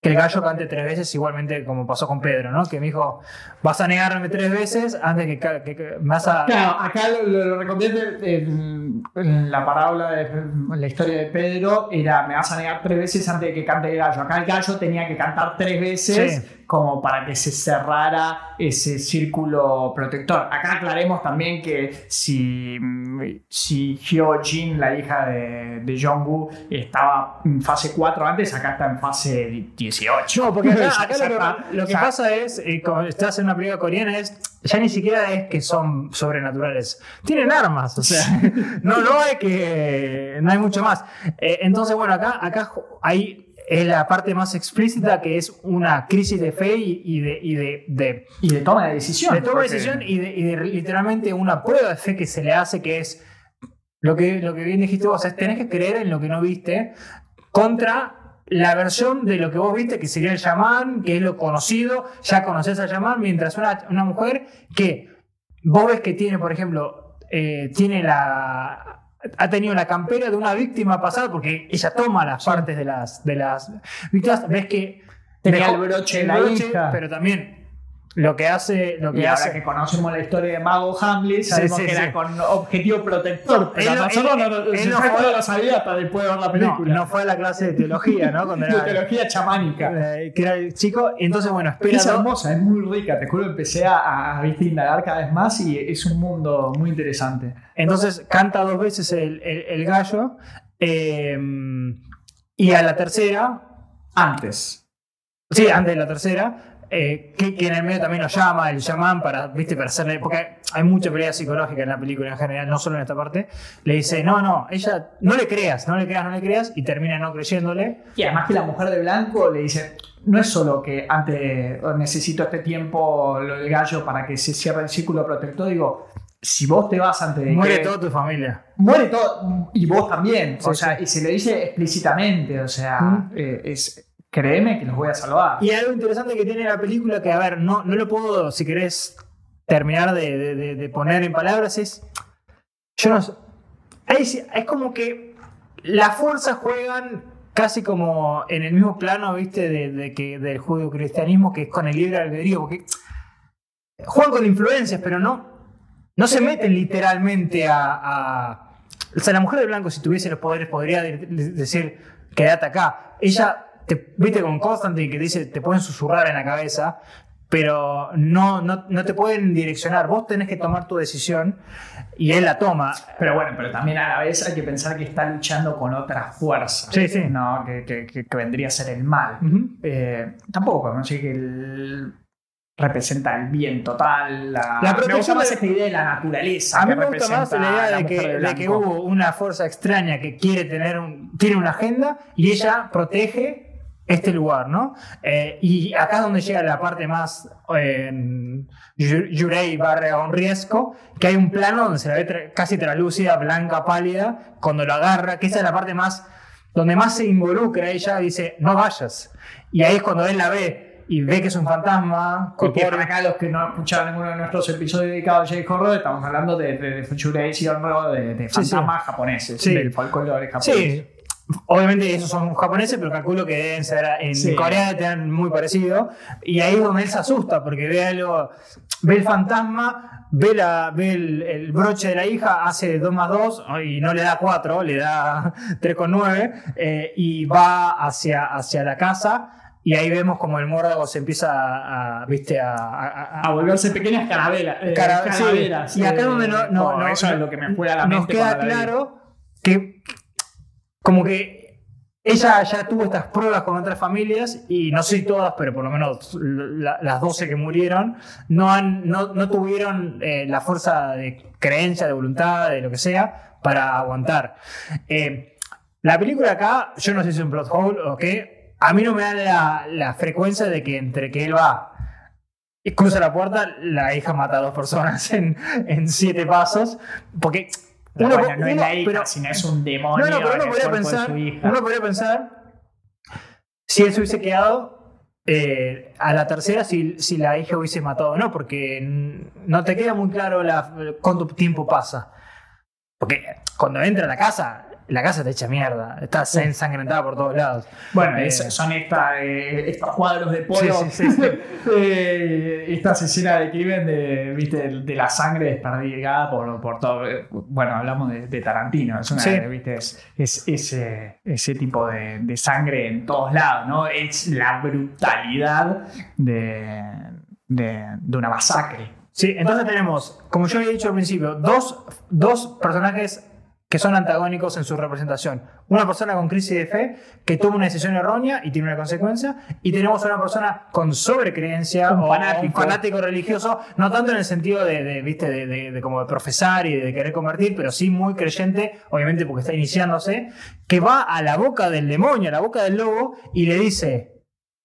que el gallo cante tres veces, igualmente como pasó con Pedro, ¿no? Que me dijo, vas a negarme tres veces antes que, que- que me vas a... Claro, acá lo, lo, lo reconvierte en, en la parábola de en la historia de Pedro era me vas a negar tres veces antes de que cante el gallo. Acá el gallo tenía que cantar tres veces Sí. Como para que se cerrara ese círculo protector. Acá aclaremos también que si, si Hyo Jin, la hija de, de Jong-woo, estaba en fase 4 antes, acá está en fase 18. No, porque acá, <laughs> lo, que, lo que Ya- pasa es, eh, como estás en una película coreana, es ya ni siquiera es que son sobrenaturales. Tienen armas, o sea, <laughs> <laughs> no, no hay que. No hay mucho más. Eh, entonces, bueno, acá, acá hay es la parte más explícita que es una crisis de fe y, y de, y de, de, Y de toma de decisión. de toma de decisión y de, y de literalmente una prueba de fe que se le hace que es lo que, lo que bien dijiste vos, es tenés que creer en lo que no viste contra la versión de lo que vos viste, que sería el chamán, que es lo conocido, ya conoces al chamán, mientras una, una mujer que vos ves que tiene, por ejemplo, eh, tiene la... Ha tenido la campera de una víctima pasada porque ella toma las partes de las, de las víctimas. Ves que Tenía el broche la hija. pero también lo que hace, lo que Y ahora hace, que conocemos la historia de Mago Hamlet, sabemos sí, que sí. era con objetivo protector. Pero Él no- nosotros él- no, no, él no fue- no lo sabía hasta después de ver la no, película. no fue a la clase de teología, ¿no? Cuando de <laughs> era, teología chamánica. eh, que era el chico. Entonces, bueno, espera. Es hermosa, es muy rica. Te juro, empecé a, a viste, indagar cada vez más y es un mundo muy interesante. Entonces canta dos veces el, el- el gallo. eh, y a la tercera, Antes. sí, antes de la tercera, eh, que, que en el medio también lo llama, el chamán para, viste, para hacerle. Porque hay mucha pelea psicológica en la película en general, no solo en esta parte. Le dice, no, no, ella, no le creas, no le creas, no le creas, y termina no creyéndole. Y además que la mujer de blanco le dice, no es solo que antes necesito este tiempo lo del gallo para que se cierre el círculo protector, digo, si vos te vas antes de Muere que- toda tu familia. Muere todo, y vos también, o Sí, sea, sí. y se le dice explícitamente, o sea, Mm. eh, es, créeme que los voy a salvar. Y algo interesante que tiene la película, que a ver, no, no lo puedo, si querés, terminar de, de- poner en palabras, es. Yo no sé. sí- es como que las fuerzas juegan casi como en el mismo plano, viste, de, que, del judio-cristianismo, que es con el libre albedrío, porque juegan con influencias, pero no, no se meten literalmente a, a- O sea, la mujer de blanco, si tuviese los poderes, podría de- de- decir, quédate acá. Ella, te, viste con Constantine que dice, te pueden susurrar en la cabeza, pero no, no, no te pueden direccionar. Vos tenés que tomar tu decisión y él la toma. Pero bueno, pero también a la vez hay que pensar que está luchando con otra fuerza, Sí, sí. ¿no? Que, que- vendría a ser el mal. Eh, tampoco podemos decir que el, representa el bien total, la, La me gusta más de- esta idea de la naturaleza. A mí me gusta más la idea de que, de de que hubo una fuerza extraña que quiere tener un, tiene una agenda y ella protege este lugar, ¿no? Eh, y acá es donde llega la parte más eh, Yu- Yurei barra Onriesco, que hay un plano donde se la ve tra- casi translúcida, blanca, pálida, cuando lo agarra, que esa es la parte más, donde más se involucra ella, dice, no vayas. Y ahí es cuando él la ve y ve que es un fantasma, Porque para acá los que no escucharon ninguno de nuestros episodios dedicados a J. Horror, estamos hablando de, de, de Fuchurei y Honro, de, de Sí, sí. fantasmas japoneses, Sí. del folclore japonés. Obviamente esos son japoneses, pero calculo que deben ser en Sí. Corea deben tener muy parecido. Y ahí es donde él se asusta, porque ve algo, ve el fantasma, ve, la, ve el, el broche de la hija, hace 2 más 2 y no le da 4, le da <laughs> 3,9 eh, y va hacia, hacia la casa. Y ahí vemos como el muérdago se empieza a, a, ¿viste? a, a- A volverse pequeñas carabelas. eh, Cara- sí. Y acá eh, donde no, no, oh, no- eso es lo que me fue a la nos mente. queda claro como que ella ya tuvo estas pruebas con otras familias y no sé todas, pero por lo menos la- las 12 que murieron, no, han, no, no tuvieron eh, la fuerza de creencia, de voluntad, de lo que sea, para aguantar. Eh, la película acá, yo no sé si es un plot hole o qué, a mí no me da la, la frecuencia de que entre que él va y cruza la puerta, la hija mata a dos personas <laughs> en, en siete pasos, porque... Pero uno- bueno, no es la hija, pero- sino es un demonio. no, no, pero uno podría, pensar, uno podría pensar si él se hubiese quedado eh, a la tercera, si, si la hija hubiese matado o no, porque no te queda muy claro la- cuánto tiempo pasa. Porque cuando entra a la casa, la casa te echa mierda, está ensangrentada por todos lados. Bueno, Eh, es- son esta, eh, estos cuadros de pollo, Sí, sí, sí, sí. <laughs> eh, estas escenas de crimen de, ¿viste? de la sangre desperdigada por, por todo. Bueno, hablamos de, de Tarantino, es una. ¿viste? Es, es ese, ese tipo de, de sangre en todos lados, ¿no? Es la brutalidad de, de, de una masacre. Sí, entonces tenemos, como yo había dicho al principio, dos, dos personajes que son antagónicos en su representación. Una persona con crisis de fe que toma una decisión errónea y tiene una consecuencia, y tenemos una persona con sobrecreencia Un o fanático. un fanático religioso, no tanto en el sentido de, de, ¿viste? de, de- de como de profesar y de querer convertir, pero sí muy creyente, obviamente porque está iniciándose, que va a la boca del demonio, a la boca del lobo, y le dice,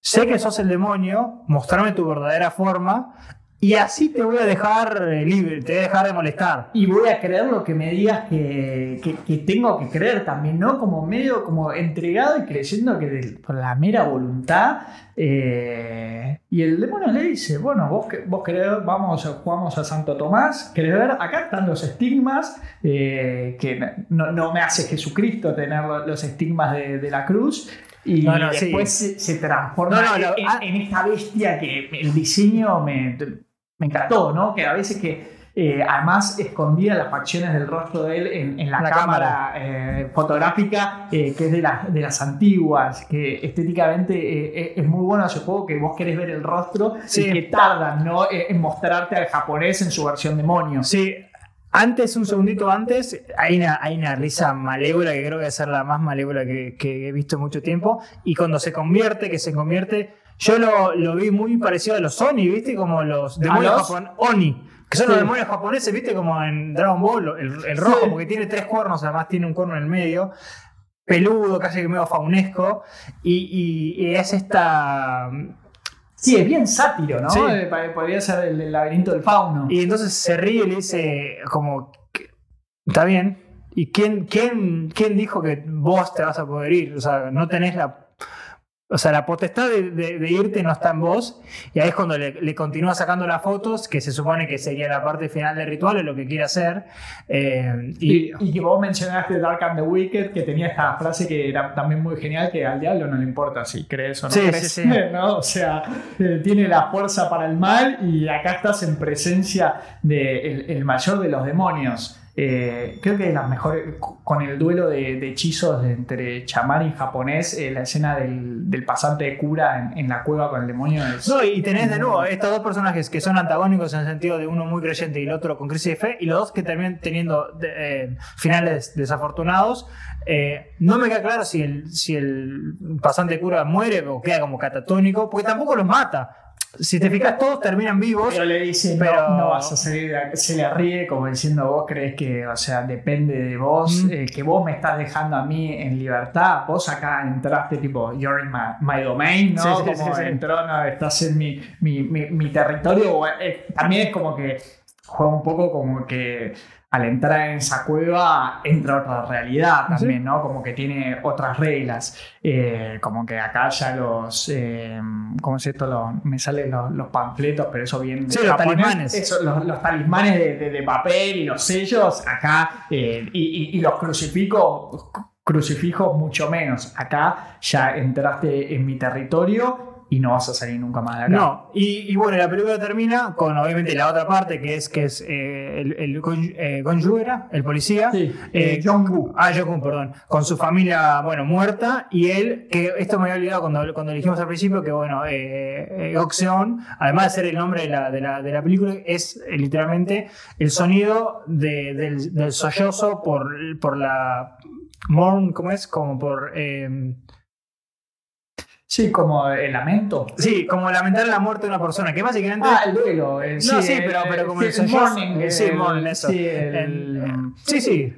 sé que sos el demonio, mostrame tu verdadera forma, y así te voy a dejar eh, libre, te voy a dejar de molestar. Y voy a creer lo que me digas que, que- que tengo que creer también, ¿no? Como medio como entregado y creyendo que de- por la mera voluntad. eh, y el demonio le dice, bueno, vos, vos querés, vamos, jugamos a Santo Tomás, querés ver, acá están los estigmas, eh, que no, no me hace Jesucristo tener lo- los estigmas de, de la cruz. Y No, no, sí. después se, se transforma No, en, en esta bestia que el diseño me, me encantó, ¿no? Que a veces que eh, además escondía las facciones del rostro de él en, en la, La cámara, eh, fotográfica, eh, que es de, las de las antiguas, que estéticamente es muy bueno ese juego, que vos querés ver el rostro Sí. y que tardan ¿no? En mostrarte al japonés en su versión demonio. Sí, antes, un segundito antes, hay una, hay una risa malévola que creo que ser la más malévola que, que he visto en mucho tiempo. Y cuando se convierte, que se convierte, yo lo, lo vi muy parecido a los Oni, ¿viste? Como los demonios los? japoneses. Oni. Que son Sí. los demonios japoneses, ¿viste? Como en Dragon Ball, el, el rojo, Sí. porque tiene tres cuernos, además tiene un cuerno en el medio. Peludo, casi que medio faunesco. Y, y- y es esta. Sí, es bien sátiro, ¿no? Sí. Eh, podría ser el, el laberinto del fauno. Y entonces se ríe y le dice, como, está bien. ¿Y quién, quién, quién dijo que vos te vas a poder ir? O sea, no tenés la. O sea, la potestad de, de- de irte no está en vos. Y ahí es cuando le, le continúa sacando las fotos, que se supone que sería la parte final del ritual, es lo que quiere hacer. Eh, y, Y, y que vos mencionaste Dark and the Wicked, que tenía esta frase que era también muy genial, que al diablo no le importa si crees o no Sí, crees, sí, sí. <laughs> ¿no? O sea, eh, tiene la fuerza para el mal y acá estás en presencia del el mayor de los demonios. Eh, creo que es la mejor, con el duelo de, de hechizos de- entre chamán y japonés, eh, la escena del, del pasante de cura en, en la cueva con el demonio es... No, y tenés de nuevo estos dos personajes que son antagónicos en el sentido de uno muy creyente y el otro con crisis de fe, y los dos que terminan teniendo de- eh, finales desafortunados. Eh, no me queda claro si el, si el pasante cura muere o queda como catatónico, porque tampoco los mata. Si te fijas, todos terminan vivos. Pero le dice, Pero- no, no vas a salir. Se le ríe como diciendo, vos crees que, o sea, depende de vos, Mm. eh, que vos me estás dejando a mí en libertad. Vos acá entraste tipo, you're in my, my domain, ¿no? Sí, sí, como sí. entró, no, estás en mi, mi, mi, mi territorio. O, eh, también es como que juega un poco como que al entrar en esa cueva entra otra realidad también, ¿no? Como que tiene otras reglas. Eh, como que acá ya los. eh, ¿Cómo es esto? Los- me salen los, los panfletos, pero eso viene de Sí, los japonés. talismanes. Eso, los, los talismanes de, de- de papel y los sellos, acá. eh, y, y- y los crucifijos. Crucifijos mucho menos. Acá ya entraste en mi territorio y no vas a salir nunca más de acá. No, y, y bueno, la película termina con obviamente la otra parte que es que es eh, el, el eh, el policía. Sí, Eh, eh, Jong-gu. Ah, Jong-un, perdón. Con su familia, bueno, muerta. Y él, que esto me había olvidado cuando, cuando dijimos al principio, que bueno, eh, Goxeon, además de ser el nombre de la, de la, de la película, es eh, literalmente el sonido de- del, del sollozo por, por la. Mourn, ¿cómo es? Como por. Eh, Sí, como el lamento. sí, como lamentar la muerte de una persona, que básicamente. Ah, el duelo. eh, No, sí, el- pero- pero como sí, el el. Sí, el- morning, eso. Sí, el- el- sí, sí,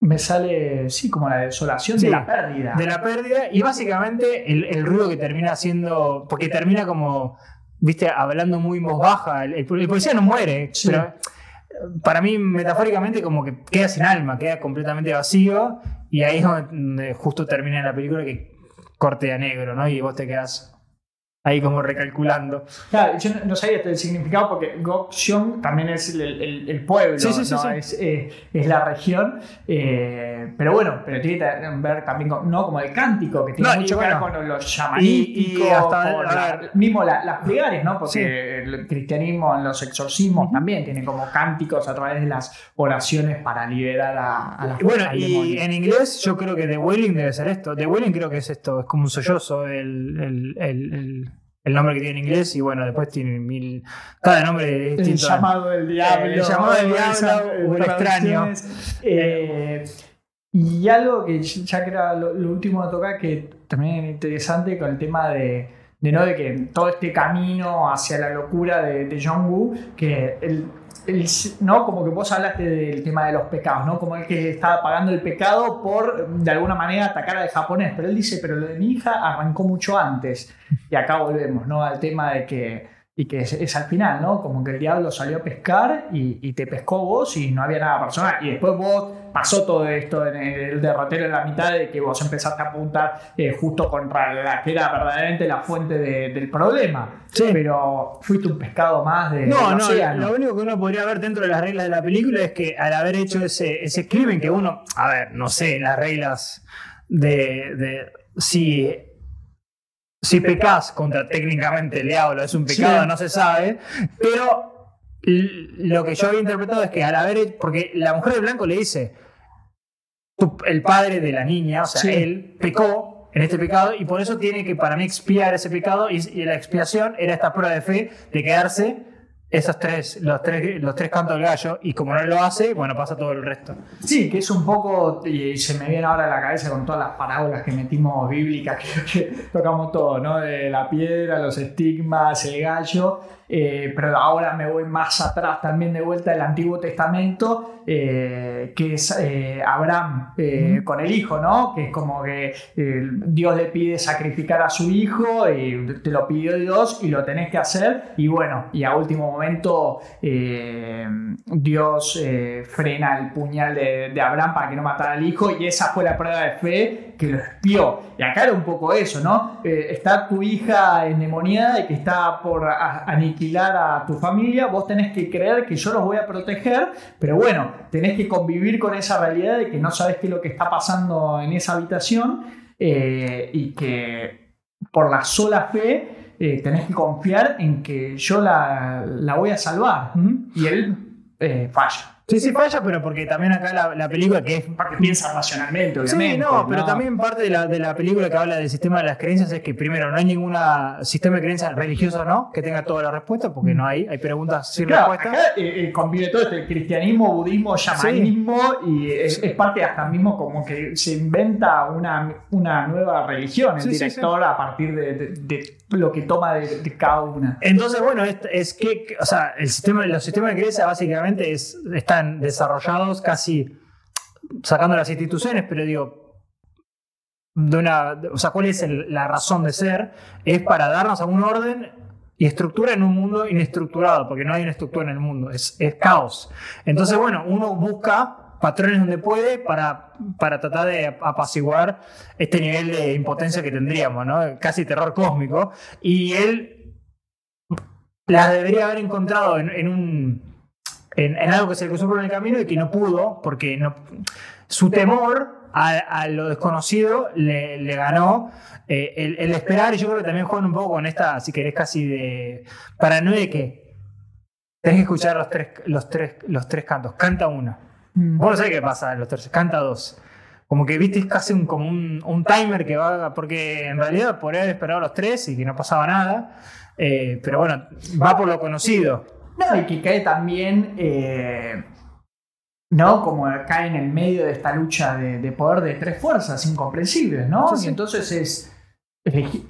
me sale, sí, como la desolación de la pérdida. de la pérdida y básicamente el, ruido que termina haciendo, porque termina como, viste, hablando muy en voz baja, el, policía no muere, pero para mí metafóricamente como que queda sin alma, queda completamente vacío y ahí es donde justo termina la película que corte a negro, ¿no? Y vos te quedás ahí como recalculando. Claro, yo no, sabía el significado porque Gokjeong también es el, el- el pueblo, Sí, sí, sí, ¿no? Es, eh, es la región. eh, pero bueno, pero tiene que ver también con, ¿no? como el cántico, que tiene No, mucho que ver bueno, con los y- llamanísticos, y hasta- con a la- ver. mismo la- las plegarias, ¿no? Porque el cristianismo en los exorcismos también tiene como cánticos a través de las oraciones para liberar a, a las bueno, y en inglés yo creo que The Wailing debe ser esto. The Wailing creo que es esto, es como un sollozo el, el, el, el- el nombre que tiene en inglés y bueno, después tiene mil... Cada nombre es El distinto. llamado del diablo. El llamado del diablo, el extraño. Eh, y algo que ya que era lo, lo último a tocar, que también es interesante con el tema de, de no de que todo este camino hacia la locura de, de Jong-Woo, que el, ¿no? como que vos hablaste del tema de los pecados, ¿no? como el que estaba pagando el pecado por de alguna manera atacar al japonés, pero él dice, pero lo de mi hija arrancó mucho antes. Y acá volvemos, ¿no? Al tema de que, y que es, es al final, ¿no? Como que el diablo salió a pescar y, y te pescó vos y no había nada personal. Y después vos pasó todo esto en el derrotero en la mitad de que vos empezaste a apuntar eh, justo contra la que era verdaderamente la fuente de- del problema. Sí. Pero fuiste un pescado más de, No, no, océano. lo único que uno podría ver dentro de las reglas de la película es que al haber hecho ese, ese crimen que uno, a ver, no sé, las reglas de, de si, si pecas contra técnicamente el diablo, es un pecado, Sí. no se sabe, pero lo que yo había interpretado es que al haber hecho, porque la mujer de blanco le dice, tu- el padre de la niña, o sea, Sí. él pecó en este pecado y por eso tiene que para mí expiar ese pecado y, y la expiación era esta prueba de fe de quedarse esos tres, los tres, los tres cantos del gallo y como no lo hace, bueno, pasa todo el resto. Sí, que es un poco, y se me viene ahora a la cabeza con todas las parábolas que metimos bíblicas, <laughs> que, que tocamos todo, ¿no? De la piedra, los estigmas, el gallo, eh, pero ahora me voy más atrás también de vuelta del Antiguo Testamento, eh, que es eh, Abraham con el hijo, ¿no? Que es como que Dios le pide sacrificar a su hijo y te lo pidió Dios y lo tenés que hacer. Y bueno, y a último momento Dios frena el puñal de, de Abraham para que no matara al hijo. Y esa fue la prueba de fe que lo espió. Y acá era un poco eso, ¿no? Eh, está tu hija endemoniada y que está por aniquilar a tu familia, vos tenés que creer que yo los voy a proteger, pero bueno, tenés que convivir con esa realidad de que no sabes qué es lo que está pasando en esa habitación eh, y que por la sola fe eh, tenés que confiar en que yo la, la voy a salvar. Y él eh, falla. Sí, sí, falla, pero porque también acá la, la película que es. Porque piensa racionalmente, obviamente. Sí, no, pero también parte de la, de la película que habla del sistema de las creencias es que primero no hay ningún sistema de creencias religioso no que tenga toda la respuesta, porque no hay, hay preguntas sin Claro, respuesta. acá eh, eh, convive todo este cristianismo, budismo, chamanismo y es, es parte hasta mismo como que se inventa una, una nueva religión el Sí, sí, director a partir de, de- de lo que toma de, de cada una. Entonces, bueno, es, es que, o sea, el sistema, los sistemas de creencias básicamente es, están desarrollados casi sacando las instituciones, pero digo, de una, o sea, ¿cuál es el- la razón de ser? Es para darnos algún orden y estructura en un mundo inestructurado, porque no hay una estructura en el mundo, es, es caos. Entonces, bueno, uno busca patrones donde puede para, para tratar de apaciguar este nivel de impotencia que tendríamos, ¿no? Casi terror cósmico. Y él las debería haber encontrado en, en un en, en algo que se le cruzó por el camino y que no pudo, porque no, su temor a, a lo desconocido le, le ganó eh, el, el esperar, y yo creo que también juegan un poco con esta, si querés, casi de paranoia de que tenés que escuchar los tres, los tres, los tres cantos, canta uno. Vos no sabés qué pasa en los tres, canta dos. Como que viste, es casi un, como un, un timer que va, porque en realidad podría haber esperado los tres y que no pasaba nada. Eh, pero bueno, va por lo conocido. No, y que cae también, eh, ¿no? Como cae en el medio de esta lucha de, de poder de tres fuerzas incomprensibles, ¿no? Sí, sí. Y entonces es,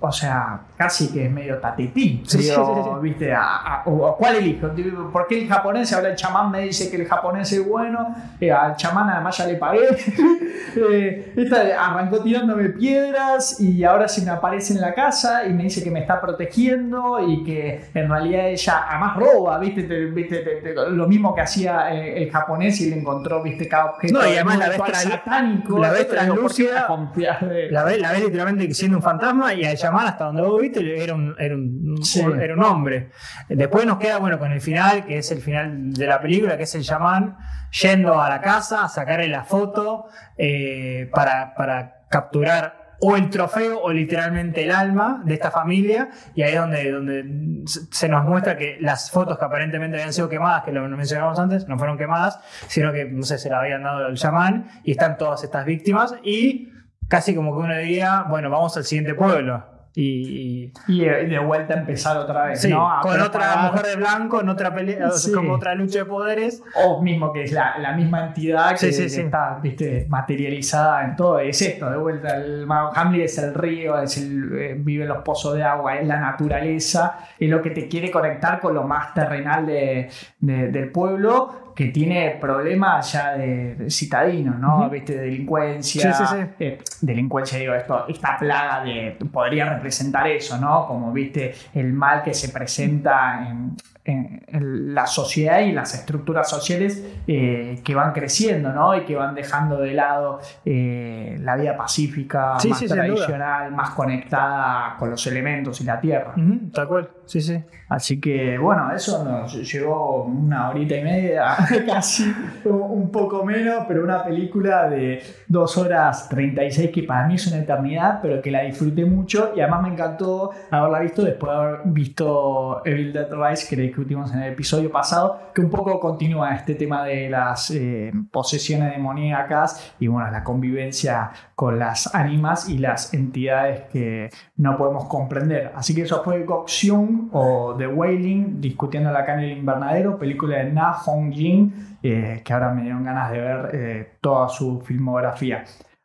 o sea, casi que es medio tatetí. Sí, sí, Digo, sí, sí. ¿viste? A- a- o- o ¿Cuál elijo? ¿Por qué el japonés? Ahora el chamán me dice que el japonés es bueno, eh, al chamán además ya le pagué. <laughs> Eh, esta arrancó tirándome piedras y ahora se me aparece en la casa y me dice que me está protegiendo y que en realidad ella además roba, ¿viste? Te- viste, te- te- lo mismo que hacía eh, el japonés y le encontró, ¿viste? Cada objeto. No, y además la ves satánico. la ves Esto, digo, ¿por qué translúcida, La ves, la ves literalmente siendo un <laughs> fantasma y al llamar hasta donde vos viste era un, era un, Sí. era un hombre. Después nos queda, bueno, con el final, que es el final de la película, que es el chamán yendo a la casa a sacarle la foto eh, para, para capturar o el trofeo o literalmente el alma de esta familia y ahí es donde, donde se se nos muestra que las fotos que aparentemente habían sido quemadas, que lo mencionamos antes, no fueron quemadas, sino que, no sé, se la habían dado al chamán y están todas estas víctimas y casi como que uno diría, bueno, vamos al siguiente pueblo. Y, y- Y de, vuelta empezar otra vez, sí, ¿no? A con otra preparar- mujer de blanco, en otra pelea, Sí. como otra lucha de poderes. O mismo que es la, la misma entidad que, Sí, que está ¿viste? materializada en todo. Es esto, de vuelta. El mago Hamlet es el río, es el, eh, vive en los pozos de agua, es la naturaleza, es lo que te quiere conectar con lo más terrenal de- de- del pueblo que tiene problemas ya de, citadinos, ¿no? ¿Viste? Delincuencia. Sí, sí, sí. eh, delincuencia, digo, esto, esta plaga de. podría representar eso, ¿no? Como viste, el mal que se presenta en, en- en la sociedad y las estructuras sociales eh, que van creciendo, ¿no? Y que van dejando de lado eh, la vida pacífica, Sí, más sí, tradicional, más conectada con los elementos y la tierra. Ujú, tal cual, sí, sí. Así que bueno, eso nos llevó una horita y media, <laughs> casi un poco menos, pero una película de 2 horas 36 que para mí es una eternidad, pero que la disfruté mucho y además me encantó haberla visto después de haber visto Evil Dead Rise que discutimos en el episodio pasado, que un poco continúa este tema de las eh, posesiones demoníacas y bueno, la convivencia con las ánimas y las entidades que no podemos comprender. Así que eso fue Gokseung o The Wailing, discutiendo acá en el invernadero, película de Na Hong Jin, eh, que ahora me dieron ganas de ver eh, toda su filmografía.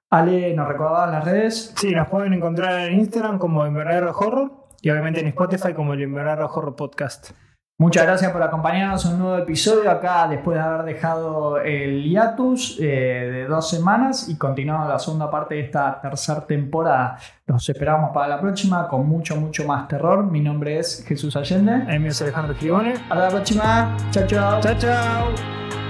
Ale, ¿nos recordabas las redes? Sí, nos pueden encontrar en Instagram como Invernadero Horror y obviamente en Spotify como el Invernadero Horror Podcast. Muchas gracias por acompañarnos en un nuevo episodio acá después de haber dejado el hiatus eh, de dos semanas y continuando la segunda parte de esta tercera temporada. Los esperamos para la próxima con mucho, mucho más terror. Mi nombre es Jesús Allende. El mío es Alejandro Girone. Hasta la próxima. Chao, chao. Chao, chao.